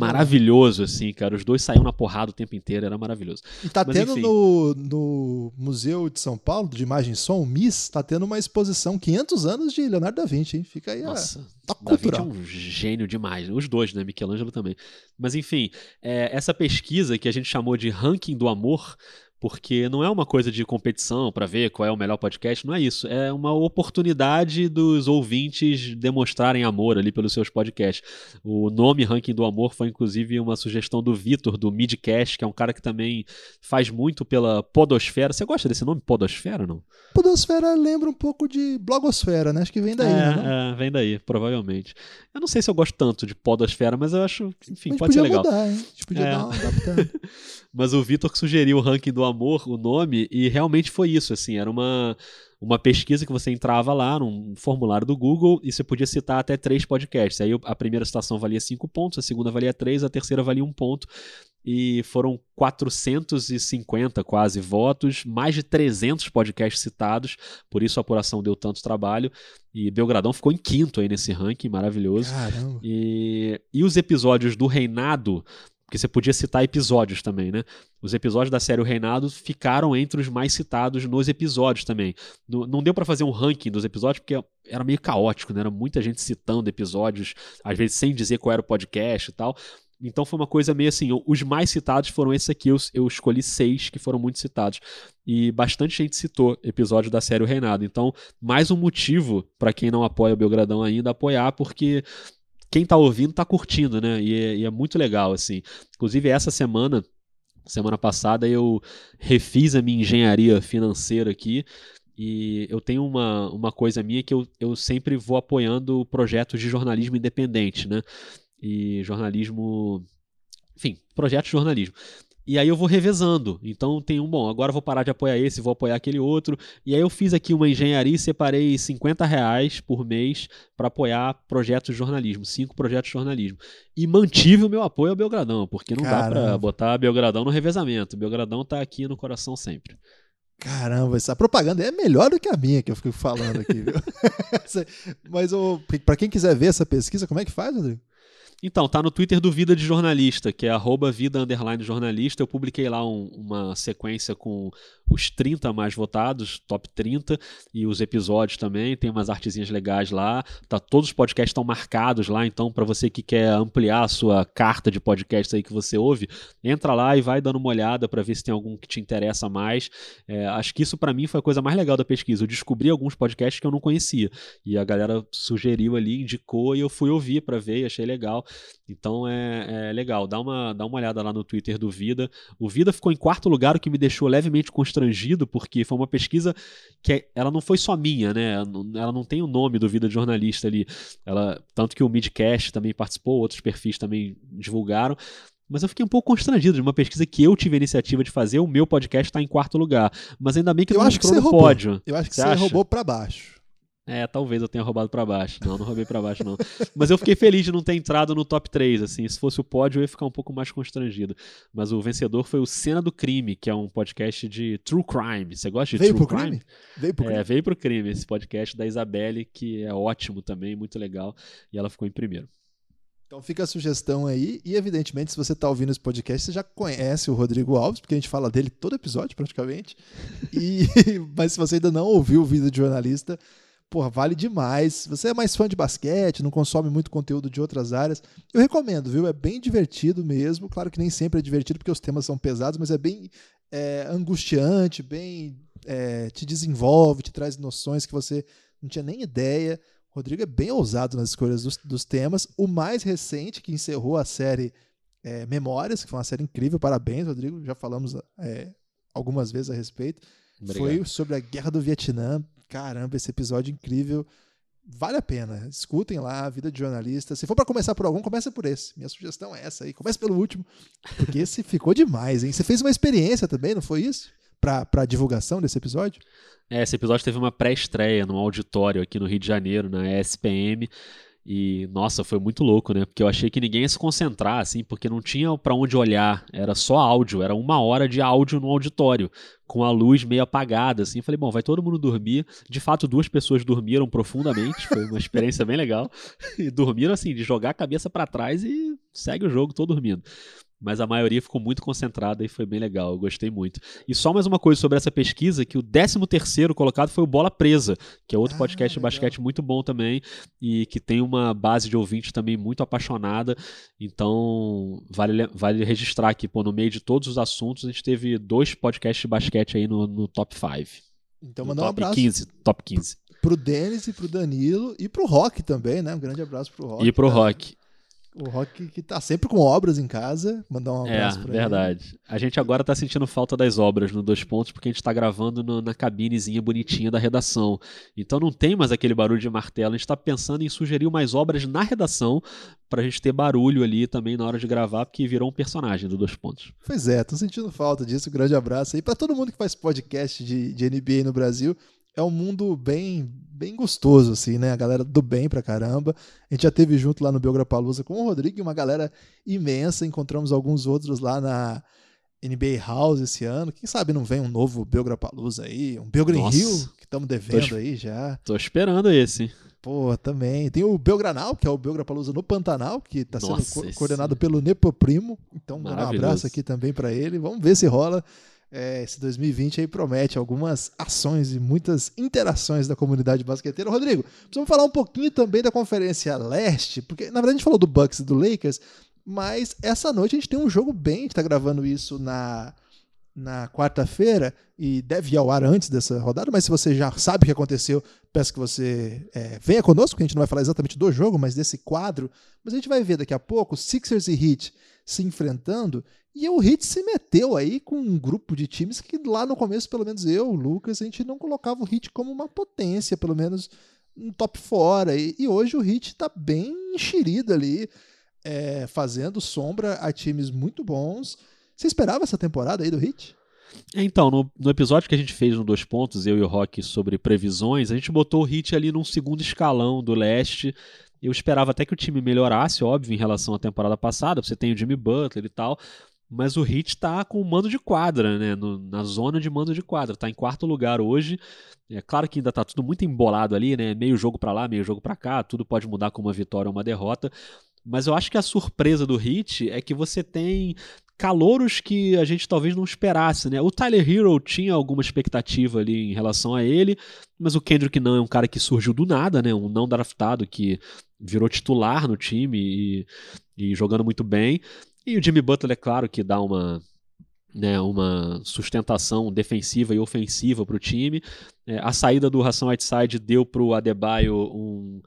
Maravilhoso, assim, cara. Os dois saíram na porrada o tempo inteiro, era maravilhoso. E tá Mas, tendo no, no Museu de São Paulo, de Imagem e Som, o MIS, tá tendo uma exposição 500 anos de Leonardo da Vinci, hein? Fica aí Nossa. a Tá da Vinci é um gênio demais. Os dois, né? Michelangelo também. Mas enfim, é, essa pesquisa que a gente chamou de ranking do amor porque não é uma coisa de competição para ver qual é o melhor podcast, não é isso. É uma oportunidade dos ouvintes demonstrarem amor ali pelos seus podcasts. O nome Ranking do Amor foi inclusive uma sugestão do Vitor, do Midcast, que é um cara que também faz muito pela podosfera. Você gosta desse nome, podosfera, não? Podosfera lembra um pouco de blogosfera, né? Acho que vem daí, é, né? É, vem daí, provavelmente. Eu não sei se eu gosto tanto de podosfera, mas eu acho, enfim, pode ser legal. Mudar, hein? A gente podia é. dar uma adaptada. mas o Vitor que sugeriu o Ranking do Amor, o nome, e realmente foi isso, assim, era uma, uma pesquisa que você entrava lá num formulário do Google e você podia citar até três podcasts. Aí a primeira citação valia cinco pontos, a segunda valia três, a terceira valia um ponto. E foram 450 quase votos, mais de 300 podcasts citados, por isso a apuração deu tanto trabalho. E Belgradão ficou em quinto aí nesse ranking, maravilhoso. Caramba. E, e os episódios do Reinado porque você podia citar episódios também, né? Os episódios da série O Reinado ficaram entre os mais citados nos episódios também. Não, não deu para fazer um ranking dos episódios, porque era meio caótico, né? Era muita gente citando episódios, às vezes sem dizer qual era o podcast e tal. Então foi uma coisa meio assim, os mais citados foram esses aqui, eu, eu escolhi seis que foram muito citados. E bastante gente citou episódios da série O Reinado. Então, mais um motivo para quem não apoia o Belgradão ainda apoiar, porque quem tá ouvindo tá curtindo, né? E é, e é muito legal, assim. Inclusive, essa semana, semana passada, eu refiz a minha engenharia financeira aqui. E eu tenho uma, uma coisa minha que eu, eu sempre vou apoiando projetos de jornalismo independente, né? E jornalismo. Enfim, projetos de jornalismo. E aí eu vou revezando. Então tem um, bom, agora eu vou parar de apoiar esse, vou apoiar aquele outro. E aí eu fiz aqui uma engenharia e separei 50 reais por mês para apoiar projetos de jornalismo, cinco projetos de jornalismo. E mantive o meu apoio ao Belgradão, porque não Caramba. dá para botar Belgradão no revezamento. Belgradão tá aqui no coração sempre. Caramba, essa propaganda é melhor do que a minha que eu fico falando aqui, viu? Mas para quem quiser ver essa pesquisa, como é que faz, Rodrigo? Então, tá no Twitter do Vida de Jornalista, que é arroba vida underline jornalista. Eu publiquei lá um, uma sequência com os 30 mais votados, top 30, e os episódios também. Tem umas artezinhas legais lá. Tá, todos os podcasts estão marcados lá, então, para você que quer ampliar a sua carta de podcasts aí que você ouve, entra lá e vai dando uma olhada para ver se tem algum que te interessa mais. É, acho que isso para mim foi a coisa mais legal da pesquisa. Eu descobri alguns podcasts que eu não conhecia. E a galera sugeriu ali, indicou, e eu fui ouvir para ver e achei legal. Então é, é, legal, dá uma, dá uma olhada lá no Twitter do Vida. O Vida ficou em quarto lugar, o que me deixou levemente constrangido, porque foi uma pesquisa que é, ela não foi só minha, né? Ela não tem o nome do Vida de Jornalista ali. Ela, tanto que o Midcast também participou, outros perfis também divulgaram. Mas eu fiquei um pouco constrangido de uma pesquisa que eu tive a iniciativa de fazer, o meu podcast está em quarto lugar. Mas ainda bem que eu não acho que você no roubou. pódio. Eu acho que Você você, roubou pra baixo. É, talvez eu tenha roubado pra baixo. Não, não roubei pra baixo, não. Mas eu fiquei feliz de não ter entrado no top 3, assim. Se fosse o pódio, eu ia ficar um pouco mais constrangido. Mas o vencedor foi o Cena do Crime, que é um podcast de True Crime. Você gosta de Veio True pro crime? Veio pro É, crime. veio pro crime esse podcast da Isabelle, que é ótimo também, muito legal. E ela ficou em primeiro. Então fica a sugestão aí. E evidentemente, se você tá ouvindo esse podcast, você já conhece o Rodrigo Alves, porque a gente fala dele todo episódio, praticamente. E... Mas se você ainda não ouviu o Vida de Jornalista, porra, vale demais. Se você é mais fã de basquete, não consome muito conteúdo de outras áreas, eu recomendo, viu? É bem divertido mesmo. Claro que nem sempre é divertido, porque os temas são pesados, mas é bem é, angustiante, bem. é, te desenvolve, te traz noções que você não tinha nem ideia. O Rodrigo é bem ousado nas escolhas dos, dos temas. O mais recente, que encerrou a série é, Memórias, que foi uma série incrível, parabéns, Rodrigo. Já falamos é, algumas vezes a respeito. Foi sobre a Guerra do Vietnã. Caramba, esse episódio incrível. Vale a pena. Escutem lá a vida de jornalista. Se for para começar por algum, começa por esse. Minha sugestão é essa aí. Comece pelo último, porque esse ficou demais, hein? Você fez uma experiência também, não foi isso? Pra, pra divulgação desse episódio? É, esse episódio teve uma pré-estreia num auditório aqui no Rio de Janeiro, na ESPM. E, nossa, foi muito louco, né? Porque eu achei que ninguém ia se concentrar, assim, porque não tinha pra onde olhar. Era só áudio, era uma hora de áudio no auditório, com a luz meio apagada, assim. Falei, bom, vai todo mundo dormir. De fato, duas pessoas dormiram profundamente, foi uma experiência bem legal. E dormiram, assim, de jogar a cabeça pra trás e segue o jogo, tô dormindo mas a maioria ficou muito concentrada e foi bem legal, eu gostei muito. E só mais uma coisa sobre essa pesquisa, que o 13º colocado foi o Bola Presa, que é outro Ah, podcast de basquete muito bom também e que tem uma base de ouvinte também muito apaixonada, então vale, le- vale registrar aqui, pô, no meio de todos os assuntos, a gente teve dois podcasts de basquete aí no, no top 5. Então, mandar um top abraço 15, top 15. pro Denis e pro Danilo e pro Rock também, né? Um grande abraço pro Rock. E pro tá? Rock. O Rock que tá sempre com obras em casa. Mandar um É, abraço pra ele. verdade. A gente agora tá sentindo falta das obras no Dois Pontos, porque a gente tá gravando no- na cabinezinha bonitinha da redação. Então não tem mais aquele barulho de martelo. A gente tá pensando em sugerir mais obras na redação pra gente ter barulho ali também na hora de gravar, porque virou um personagem do Dois Pontos. Pois é, tô sentindo falta disso. Um grande abraço aí pra todo mundo que faz podcast de, de NBA no Brasil. É um mundo bem, bem gostoso, assim, né? A galera do bem pra caramba. A gente já teve junto lá no Belgrapalusa com o Rodrigo e uma galera imensa. Encontramos alguns outros lá na NBA House esse ano. Quem sabe não vem um novo Belgrapalusa aí, um Nossa. Rio, que estamos devendo Tô- aí já. Tô esperando esse. Pô, também. Tem o Belgranal, que é o Belgrapalusa no Pantanal, que está sendo co- coordenado pelo Nepoprimo. Então, dando um abraço aqui também para ele. Vamos ver se rola. É, esse 2020 aí promete algumas ações e muitas interações da comunidade basqueteira. Rodrigo, precisamos falar um pouquinho também da Conferência Leste, porque na verdade a gente falou do Bucks e do Lakers, mas essa noite a gente tem um jogo bem, a gente tá gravando isso na, na quarta-feira e deve ir ao ar antes dessa rodada, mas se você já sabe o que aconteceu, peço que você é, venha conosco, que a gente não vai falar exatamente do jogo, mas desse quadro. Mas a gente vai ver daqui a pouco Sixers e Heat se enfrentando e o Heat se meteu aí com um grupo de times que lá no começo, pelo menos eu, o Lucas, a gente não colocava o Heat como uma potência, pelo menos um top fora. E, e hoje o Heat tá bem enxerido ali, é, fazendo sombra a times muito bons. Você esperava essa temporada aí do Heat? Então, no, no episódio que a gente fez no Dois Pontos, eu e o Rock, sobre previsões, a gente botou o Hit ali num segundo escalão do leste. Eu esperava até que o time melhorasse, óbvio, em relação à temporada passada. Você tem o Jimmy Butler e tal. Mas o Heat tá com o mando de quadra, né? No- na zona de mando de quadra. Tá em quarto lugar hoje. É claro que ainda tá tudo muito embolado ali, né? Meio jogo pra lá, meio jogo pra cá. Tudo pode mudar com uma vitória ou uma derrota. Mas eu acho que a surpresa do Heat é que você tem calouros que a gente talvez não esperasse, né? O Tyler Hero tinha alguma expectativa ali em relação a ele, mas o Kendrick não é um cara que surgiu do nada, né? Um não draftado que virou titular no time e, e jogando muito bem. E o Jimmy Butler, é claro que dá uma né, uma sustentação defensiva e ofensiva para o time. É, a saída do Hassan Whiteside deu para o Adebayo um,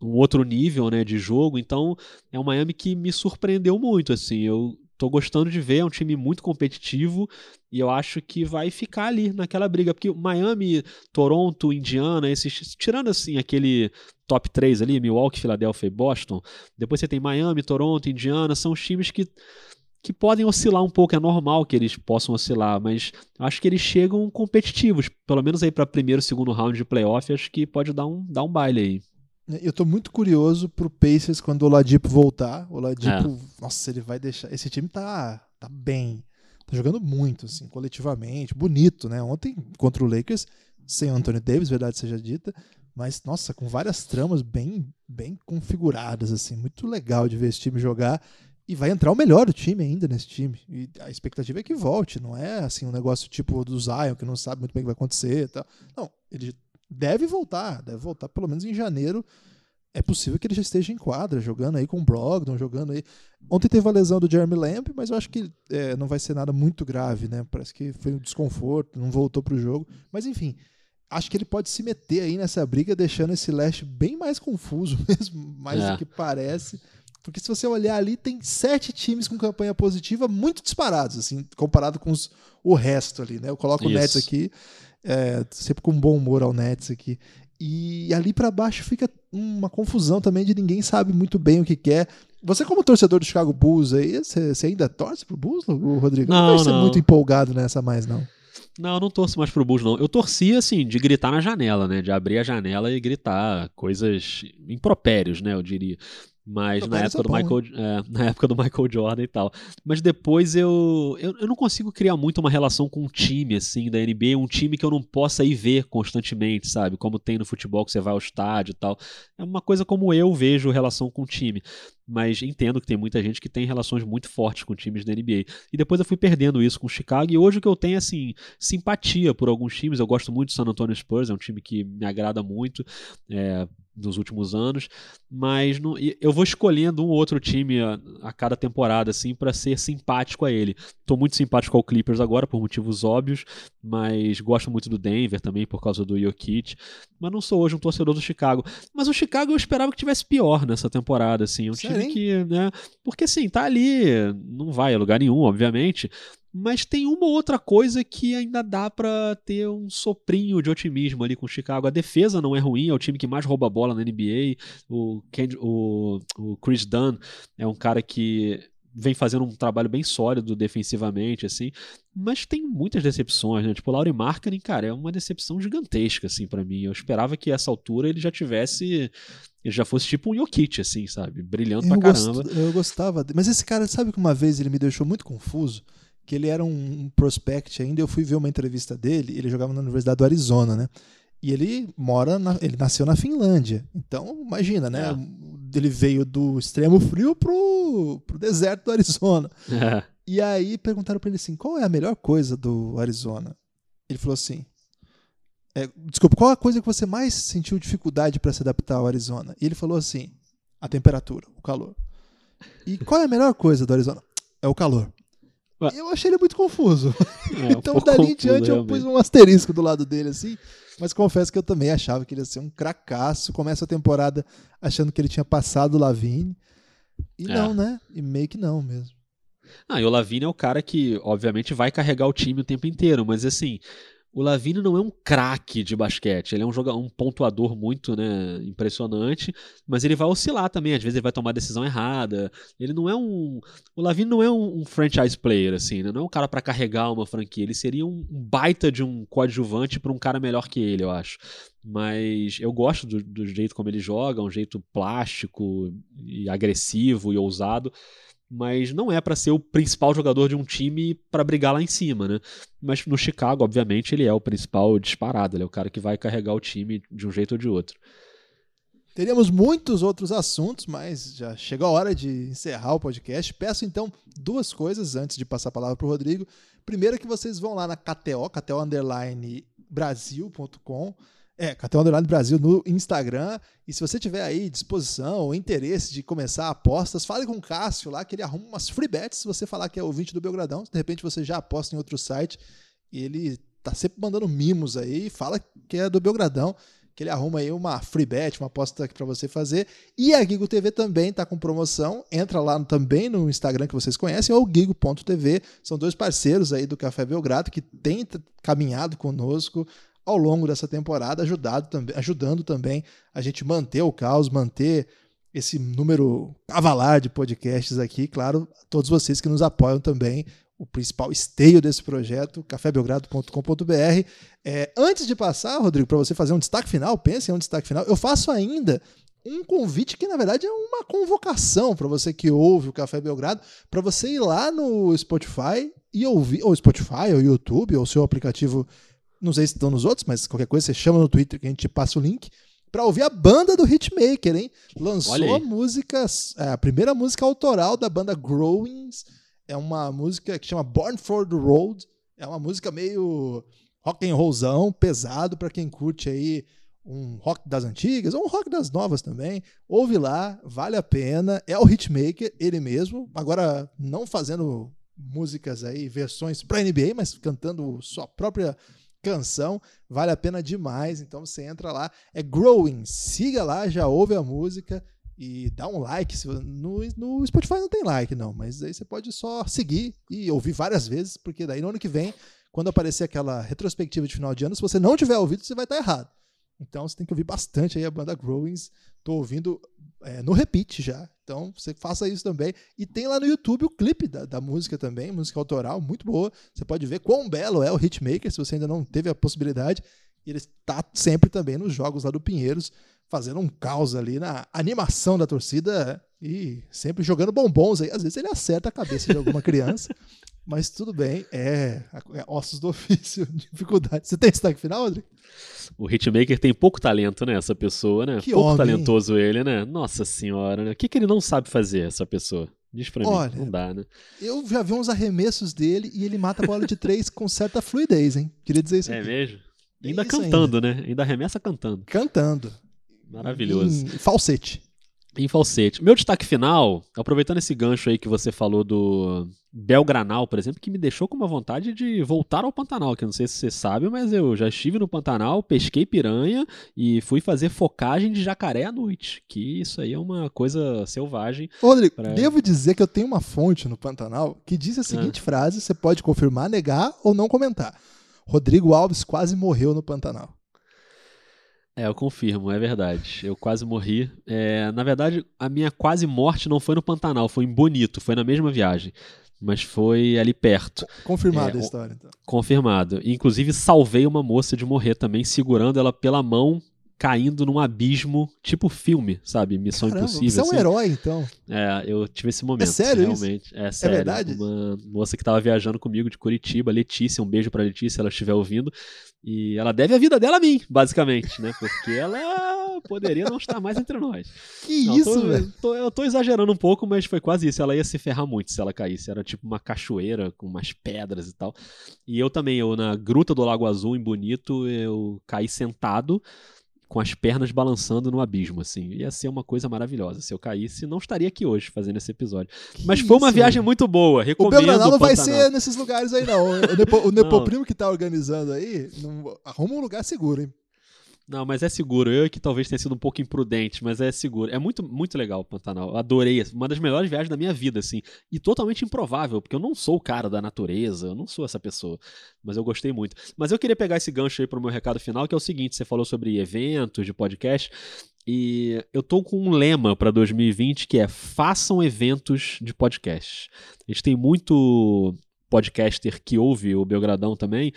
um outro nível né, de jogo, então é um Miami que me surpreendeu muito. Assim, eu tô gostando de ver, é um time muito competitivo e eu acho que vai ficar ali naquela briga, porque Miami, Toronto, Indiana, esses, tirando assim aquele top 3 ali, Milwaukee, Philadelphia e Boston, depois você tem Miami, Toronto, Indiana, são os times que que podem oscilar um pouco, é normal que eles possam oscilar, mas acho que eles chegam competitivos, pelo menos aí para primeiro, segundo round de playoff, acho que pode dar um, dar um baile aí. Eu tô muito curioso pro Pacers quando o Oladipo voltar. O Oladipo, é. nossa, ele vai deixar. Esse time tá, tá bem. Tá jogando muito, assim, coletivamente, bonito, né? Ontem contra o Lakers, sem Anthony Davis, verdade seja dita, mas nossa, com várias tramas bem, bem configuradas, assim, muito legal de ver esse time jogar. E vai entrar o melhor do time ainda nesse time. E a expectativa é que volte, não é assim um negócio tipo do Zion, que não sabe muito bem o que vai acontecer e tal. Não, ele deve voltar, deve voltar pelo menos em janeiro. É possível que ele já esteja em quadra, jogando aí com o Brogdon, jogando aí. Ontem teve a lesão do Jeremy Lamb, mas eu acho que é, não vai ser nada muito grave, né? Parece que foi um desconforto, não voltou para o jogo. Mas enfim, acho que ele pode se meter aí nessa briga, deixando esse leste bem mais confuso mesmo, mais é. do que parece. Porque se você olhar ali, tem sete times com campanha positiva muito disparados, assim, comparado com os, o resto ali, né? Eu coloco Isso. o Nets aqui, é, sempre com bom humor ao Nets aqui. E ali para baixo fica uma confusão também de ninguém sabe muito bem o que quer. Você, como torcedor do Chicago Bulls aí, você, ainda torce pro Bulls, Rodrigo? Não, não vai ser não. muito empolgado nessa mais, não. Não, eu não torço mais pro Bulls, não. Eu torcia, assim, de gritar na janela, né? De abrir a janela e gritar coisas impropérios, né? Eu diria mas na época, do Michael, é, na época do Michael Jordan e tal. Mas depois eu, eu, eu, não consigo criar muito uma relação com um time, assim, da NBA, um time que eu não possa ir ver constantemente, sabe? Como tem no futebol que você vai ao estádio e tal. É uma coisa como eu vejo relação com o time mas entendo que tem muita gente que tem relações muito fortes com times da NBA. E depois eu fui perdendo isso com o Chicago, e hoje o que eu tenho é assim, simpatia por alguns times. Eu gosto muito do San Antonio Spurs, é um time que me agrada muito. É, nos últimos anos, mas não, eu vou escolhendo um ou outro time a, a cada temporada assim para ser simpático a ele. Tô muito simpático ao Clippers agora por motivos óbvios, mas gosto muito do Denver também por causa do Jokic, mas não sou hoje um torcedor do Chicago. Mas o Chicago eu esperava que tivesse pior nessa temporada assim, um Sério? Que, né, porque assim, tá ali, não vai a lugar nenhum, obviamente, mas tem uma ou outra coisa que ainda dá para ter um soprinho de otimismo ali com o Chicago. A defesa não é ruim, é o time que mais rouba bola na NBA. O, o, o Chris Dunn é um cara que vem fazendo um trabalho bem sólido defensivamente, assim, mas tem muitas decepções, né? Tipo, o Laurie Markkinen, cara, é uma decepção gigantesca, assim, para mim. Eu esperava que essa altura ele já tivesse, ele já fosse tipo um Jokic, assim, sabe? Brilhando eu pra caramba. Gost, eu gostava, mas esse cara, sabe que uma vez ele me deixou muito confuso? Que ele era um prospect ainda, eu fui ver uma entrevista dele, ele jogava na Universidade do Arizona, né? E ele mora, na, ele nasceu na Finlândia. Então, imagina, né? É ele veio do extremo frio pro, pro deserto do Arizona. É. E aí perguntaram para ele assim: qual é a melhor coisa do Arizona? Ele falou assim: é, desculpa, qual a coisa que você mais sentiu dificuldade para se adaptar ao Arizona? E ele falou assim: a temperatura, o calor. E qual é a melhor coisa do Arizona? É o calor. Ué. Eu achei ele muito confuso. É, então, um dali em diante, eu pus um asterisco do lado dele assim. Mas confesso que eu também achava que ele ia ser um cracaço. Começa a temporada achando que ele tinha passado o Lavine. E é. não, né? E meio que não mesmo. Ah, e o Lavine é o cara que, obviamente, vai carregar o time o tempo inteiro, mas assim, o Lavine não é um craque de basquete, ele é um jogador, um pontuador muito né, impressionante, mas ele vai oscilar também, às vezes ele vai tomar decisão errada. Ele não é um. O Lavine não é um, um franchise player, assim, né? não é um cara para carregar uma franquia. Ele seria um, um baita de um coadjuvante para um cara melhor que ele, eu acho. Mas eu gosto do, do jeito como ele joga, um jeito plástico e agressivo e ousado mas não é para ser o principal jogador de um time para brigar lá em cima, né? Mas no Chicago, obviamente, ele é o principal disparado, ele é o cara que vai carregar o time de um jeito ou de outro. Teríamos muitos outros assuntos, mas já chegou a hora de encerrar o podcast. Peço então duas coisas antes de passar a palavra para o Rodrigo. Primeiro que vocês vão lá na KTO, KTO Underline Brasil.com é, Cartão Underline Brasil no Instagram. E se você tiver aí disposição ou interesse de começar apostas, fale com o Cássio lá, que ele arruma umas free bets. Se você falar que é ouvinte do Belgradão, de repente você já aposta em outro site. E ele tá sempre mandando mimos aí. Fala que é do Belgradão, que ele arruma aí uma free bet, uma aposta para você fazer. E a Gigo TV também tá com promoção. Entra lá também no Instagram que vocês conhecem, ou gigo.tv. São dois parceiros aí do Café Belgrado que têm caminhado conosco ao longo dessa temporada, ajudado também, ajudando também a gente manter o caos, manter esse número cavalar de podcasts aqui. Claro, todos vocês que nos apoiam também o principal esteio desse projeto, cafébelgrado.com.br. É, antes de passar, Rodrigo, para você fazer um destaque final, pense em um destaque final, eu faço ainda um convite que na verdade é uma convocação para você que ouve o Café Belgrado, para você ir lá no Spotify e ouvir, ou Spotify, ou YouTube, ou seu aplicativo, não sei se estão nos outros, mas qualquer coisa você chama no Twitter que a gente passa o link, para ouvir a banda do Hitmaker, hein? Lançou a música, é, a primeira música autoral da banda Growings, é uma música que chama Born for the Road, é uma música meio rock and rollzão, pesado para quem curte aí um rock das antigas, ou um rock das novas também. Ouve lá, vale a pena. É o hitmaker, ele mesmo. Agora, não fazendo músicas aí, versões para NBA, mas cantando sua própria canção. Vale a pena demais. Então você entra lá, é Growing. Siga lá, já ouve a música e dá um like. No, no Spotify não tem like, não, mas aí você pode só seguir e ouvir várias vezes, porque daí no ano que vem, quando aparecer aquela retrospectiva de final de ano, se você não tiver ouvido, você vai estar errado. Então você tem que ouvir bastante aí a banda Growings. Tô ouvindo é, no repeat já. Então você faça isso também. E tem lá no YouTube o clipe da, da música também, música autoral, muito boa. Você pode ver quão belo é o Hitmaker, se você ainda não teve a possibilidade. E ele está sempre também nos jogos lá do Pinheiros, fazendo um caos ali na animação da torcida e sempre jogando bombons aí. Às vezes ele acerta a cabeça de alguma criança. Mas tudo bem, é, é ossos do ofício, dificuldade. Você tem destaque final, Rodrigo? O Hitmaker tem pouco talento, né? Essa pessoa, né? Que pouco homem, talentoso ele, né? Nossa senhora, né? O que, que ele não sabe fazer, essa pessoa? Diz pra Olha, mim, não dá, né? Eu já vi uns arremessos dele e ele mata a bola de três com certa fluidez, hein? Queria dizer isso É aqui. mesmo? É Ainda cantando, ainda. né? Ainda arremessa cantando. Cantando. Maravilhoso. Em falsete. Em falsete. Meu destaque final, aproveitando esse gancho aí que você falou do Belgranal, por exemplo, que me deixou com uma vontade de voltar ao Pantanal, que eu não sei se você sabe, mas eu já estive no Pantanal, pesquei piranha e fui fazer focagem de jacaré à noite, que isso aí é uma coisa selvagem. Rodrigo, Pra- devo dizer que eu tenho uma fonte no Pantanal que diz a seguinte frase: você pode confirmar, negar ou não comentar. Rodrigo Alves quase morreu no Pantanal. É, eu confirmo, é verdade. Eu quase morri. É, na verdade, a minha quase morte não foi no Pantanal, foi em Bonito, foi na mesma viagem. Mas foi ali perto. Confirmada É, a história, então. Confirmado. Inclusive, salvei uma moça de morrer também, segurando ela pela mão, caindo num abismo, tipo filme, sabe? Missão Caramba, Impossível. você é um assim. herói, então. É, eu tive esse momento. sério isso? realmente. É sério. verdade? Uma moça que tava viajando comigo de Curitiba, Letícia, um beijo pra Letícia, se ela estiver ouvindo. E ela deve a vida dela a mim, basicamente, né? Porque ela poderia não estar mais entre nós. Que Não, isso, velho. eu tô exagerando um pouco, mas foi quase isso. Ela ia se ferrar muito se ela caísse. Era tipo uma cachoeira com umas pedras e tal. E eu também, eu na Gruta do Lago Azul, em Bonito, eu caí sentado com as pernas balançando no abismo, assim. Ia ser uma coisa maravilhosa. Se eu caísse, não estaria aqui hoje fazendo esse episódio. Mas Que foi uma isso, viagem velho. muito boa. O Recomendo Belgranal não vai ser nesses lugares aí, não. O, Nepo, o. Nepoprimo que tá organizando aí, não- arruma um lugar seguro, hein? Não, mas é seguro. Eu que talvez tenha sido um pouco imprudente, mas é seguro. É muito, muito legal o Pantanal. Eu adorei. Uma das melhores viagens da minha vida, assim. E totalmente improvável, porque eu não sou o cara da natureza, eu não sou essa pessoa. Mas eu gostei muito. Mas eu queria pegar esse gancho aí pro meu recado final, que é o seguinte: você falou sobre eventos de podcast. E eu tô com um lema para 2020 que é façam eventos de podcast. A gente tem muito podcaster que ouve o Belgradão também,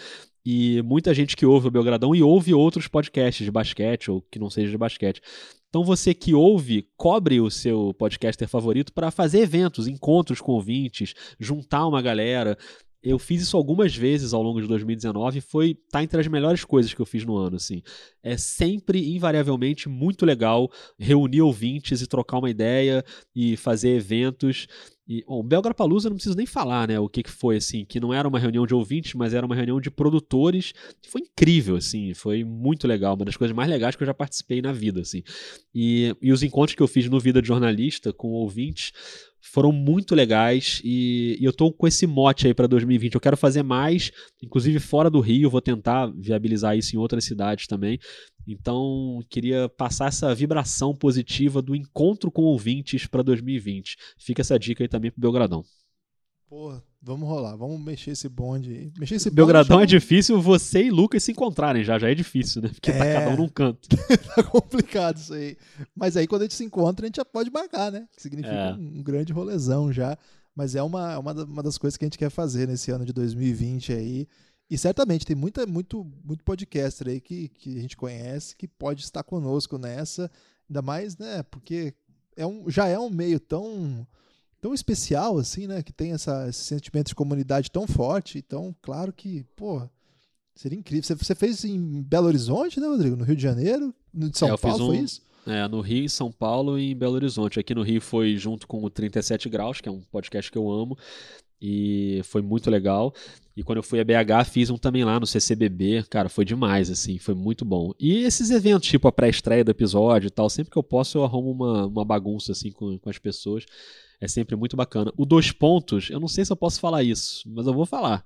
e muita gente que ouve o Belgradão e ouve outros podcasts de basquete ou que não seja de basquete. Então você que ouve, cobre o seu podcaster favorito para fazer eventos, encontros com ouvintes, juntar uma galera. Eu fiz isso algumas vezes ao longo de 2019 e foi tá entre as melhores coisas que eu fiz no ano, assim. É sempre invariavelmente muito legal reunir ouvintes e trocar uma ideia e fazer eventos. E, bom, o Belgrapalooza eu não preciso nem falar, né, o que, que foi, assim, que não era uma reunião de ouvintes, mas era uma reunião de produtores, foi incrível, assim, foi muito legal, uma das coisas mais legais que eu já participei na vida, assim. E, e os encontros que eu fiz no Vida de Jornalista com ouvintes foram muito legais e, e eu tô com esse mote aí para 2020. Eu quero fazer mais, inclusive fora do Rio, vou tentar viabilizar isso em outras cidades também. Então, queria passar essa vibração positiva do encontro com ouvintes para 2020. Fica essa dica aí também pro Belgradão. Pô, Vamos rolar, vamos mexer esse bonde aí. Mexer esse Belgradão bonde é difícil você e Lucas se encontrarem já, já é difícil, né? Porque tá É. cada um num canto. tá complicado isso aí. Mas aí quando a gente se encontra, a gente já pode marcar, né? Que significa É. um, grande rolezão já. Mas é uma, uma, da- uma das coisas que a gente quer fazer nesse ano de 2020 aí. E certamente tem muita, muito, muito podcaster aí que, que a gente conhece que pode estar conosco nessa. Ainda mais, né? Porque é um, já é um meio tão, tão especial, assim, né? Que tem essa, esse sentimento de comunidade tão forte. Então, claro que, pô, seria incrível. Você, você fez em Belo Horizonte, né, Rodrigo? No Rio de Janeiro? No de São É, Paulo, foi um- isso? É, no Rio, em São Paulo e em Belo Horizonte. Aqui no Rio foi junto com o 37 Graus, que é um podcast que eu amo, e foi muito legal. E quando eu fui a BH, fiz um também lá no CCBB. Cara, foi demais, assim, foi muito bom. E esses eventos, tipo a pré-estreia do episódio e tal, sempre que eu posso eu arrumo uma, uma bagunça, assim, com, com as pessoas. É sempre muito bacana. O Dois Pontos, eu não sei se eu posso falar isso, mas eu vou falar.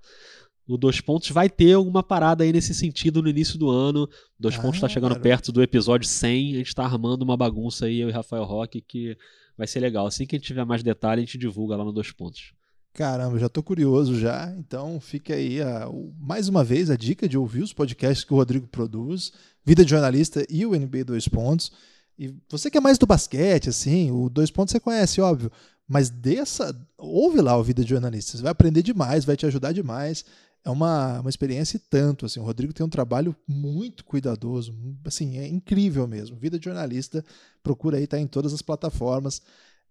O Dois Pontos vai ter alguma parada aí nesse sentido no início do ano. Dois Ah, Pontos tá chegando garoto. perto do episódio 100. A gente tá armando uma bagunça aí, eu e Rafael Roque, que vai ser legal. Assim que a gente tiver mais detalhe, a gente divulga lá no Dois Pontos. Caramba, já tô curioso já. Então fica aí a- o- mais uma vez a dica de ouvir os podcasts que o Rodrigo produz, Vida de Jornalista e o NBA Dois Pontos. E você que é mais do basquete, assim, o Dois Pontos você conhece, óbvio. Mas dessa, ouve lá o Vida de Jornalista. Você vai aprender demais, vai te ajudar demais. É uma, uma experiência e tanto. Assim, o Rodrigo tem um trabalho muito cuidadoso, assim, é incrível mesmo. Vida de Jornalista, procura aí, tá em todas as plataformas.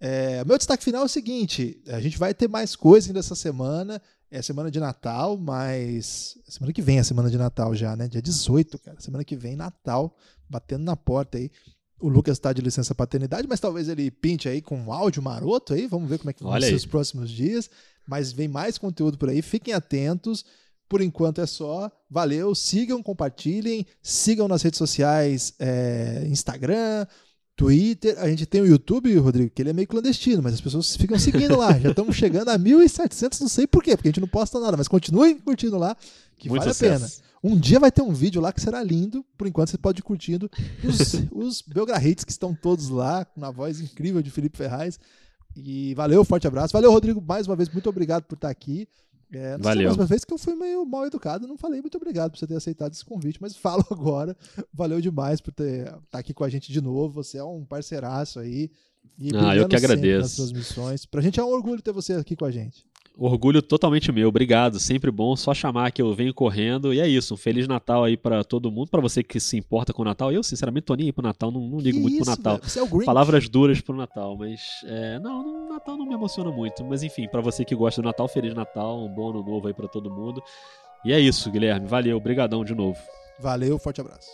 É, meu destaque final é o seguinte: a gente vai ter mais coisa ainda essa semana. É semana de Natal, mas. Semana que vem é semana de Natal já, né? Dia 18, cara. Semana que vem, Natal, batendo na porta aí. O Lucas tá de licença paternidade, mas talvez ele pinte aí com um áudio maroto aí. Vamos ver como é que vão ser os próximos dias. Mas vem mais conteúdo por aí. Fiquem atentos. Por enquanto é só. Valeu. Sigam, compartilhem. Sigam nas redes sociais: é, Instagram, Twitter. A gente tem o YouTube, Rodrigo, que ele é meio clandestino, mas as pessoas ficam seguindo lá. Já estamos chegando a 1.700, não sei por quê, porque a gente não posta nada, mas continuem curtindo lá, que Muito vale a sucesso. pena. Um dia vai ter um vídeo lá que será lindo. Por enquanto você pode ir curtindo os, os que estão todos lá, na voz incrível de Felipe Ferraz. E valeu, forte abraço. Valeu, Rodrigo, mais uma vez, muito obrigado por estar aqui. É, não sei, Valeu. mais uma vez que eu fui meio mal educado, não falei muito obrigado por você ter aceitado esse convite, mas falo agora. Valeu demais por ter estar aqui com a gente de novo. Você é um parceiraço aí. E Ah, eu que agradeço. Nas suas missões. Pra gente é um orgulho ter você aqui com a gente. Orgulho totalmente meu, obrigado. Sempre bom, só chamar que eu venho correndo. E é isso, um Feliz Natal aí pra todo mundo. Pra você que se importa com o Natal. Eu, sinceramente, tô nem aí pro Natal, não, não ligo Que muito isso, pro Natal. Você é o Grinch. Palavras duras pro Natal, mas é, não, Natal não me emociona muito. Mas enfim, pra você que gosta do Natal, Feliz Natal, um bom ano novo aí pra todo mundo. E é isso, Guilherme. Valeu, brigadão de novo. Valeu, forte abraço.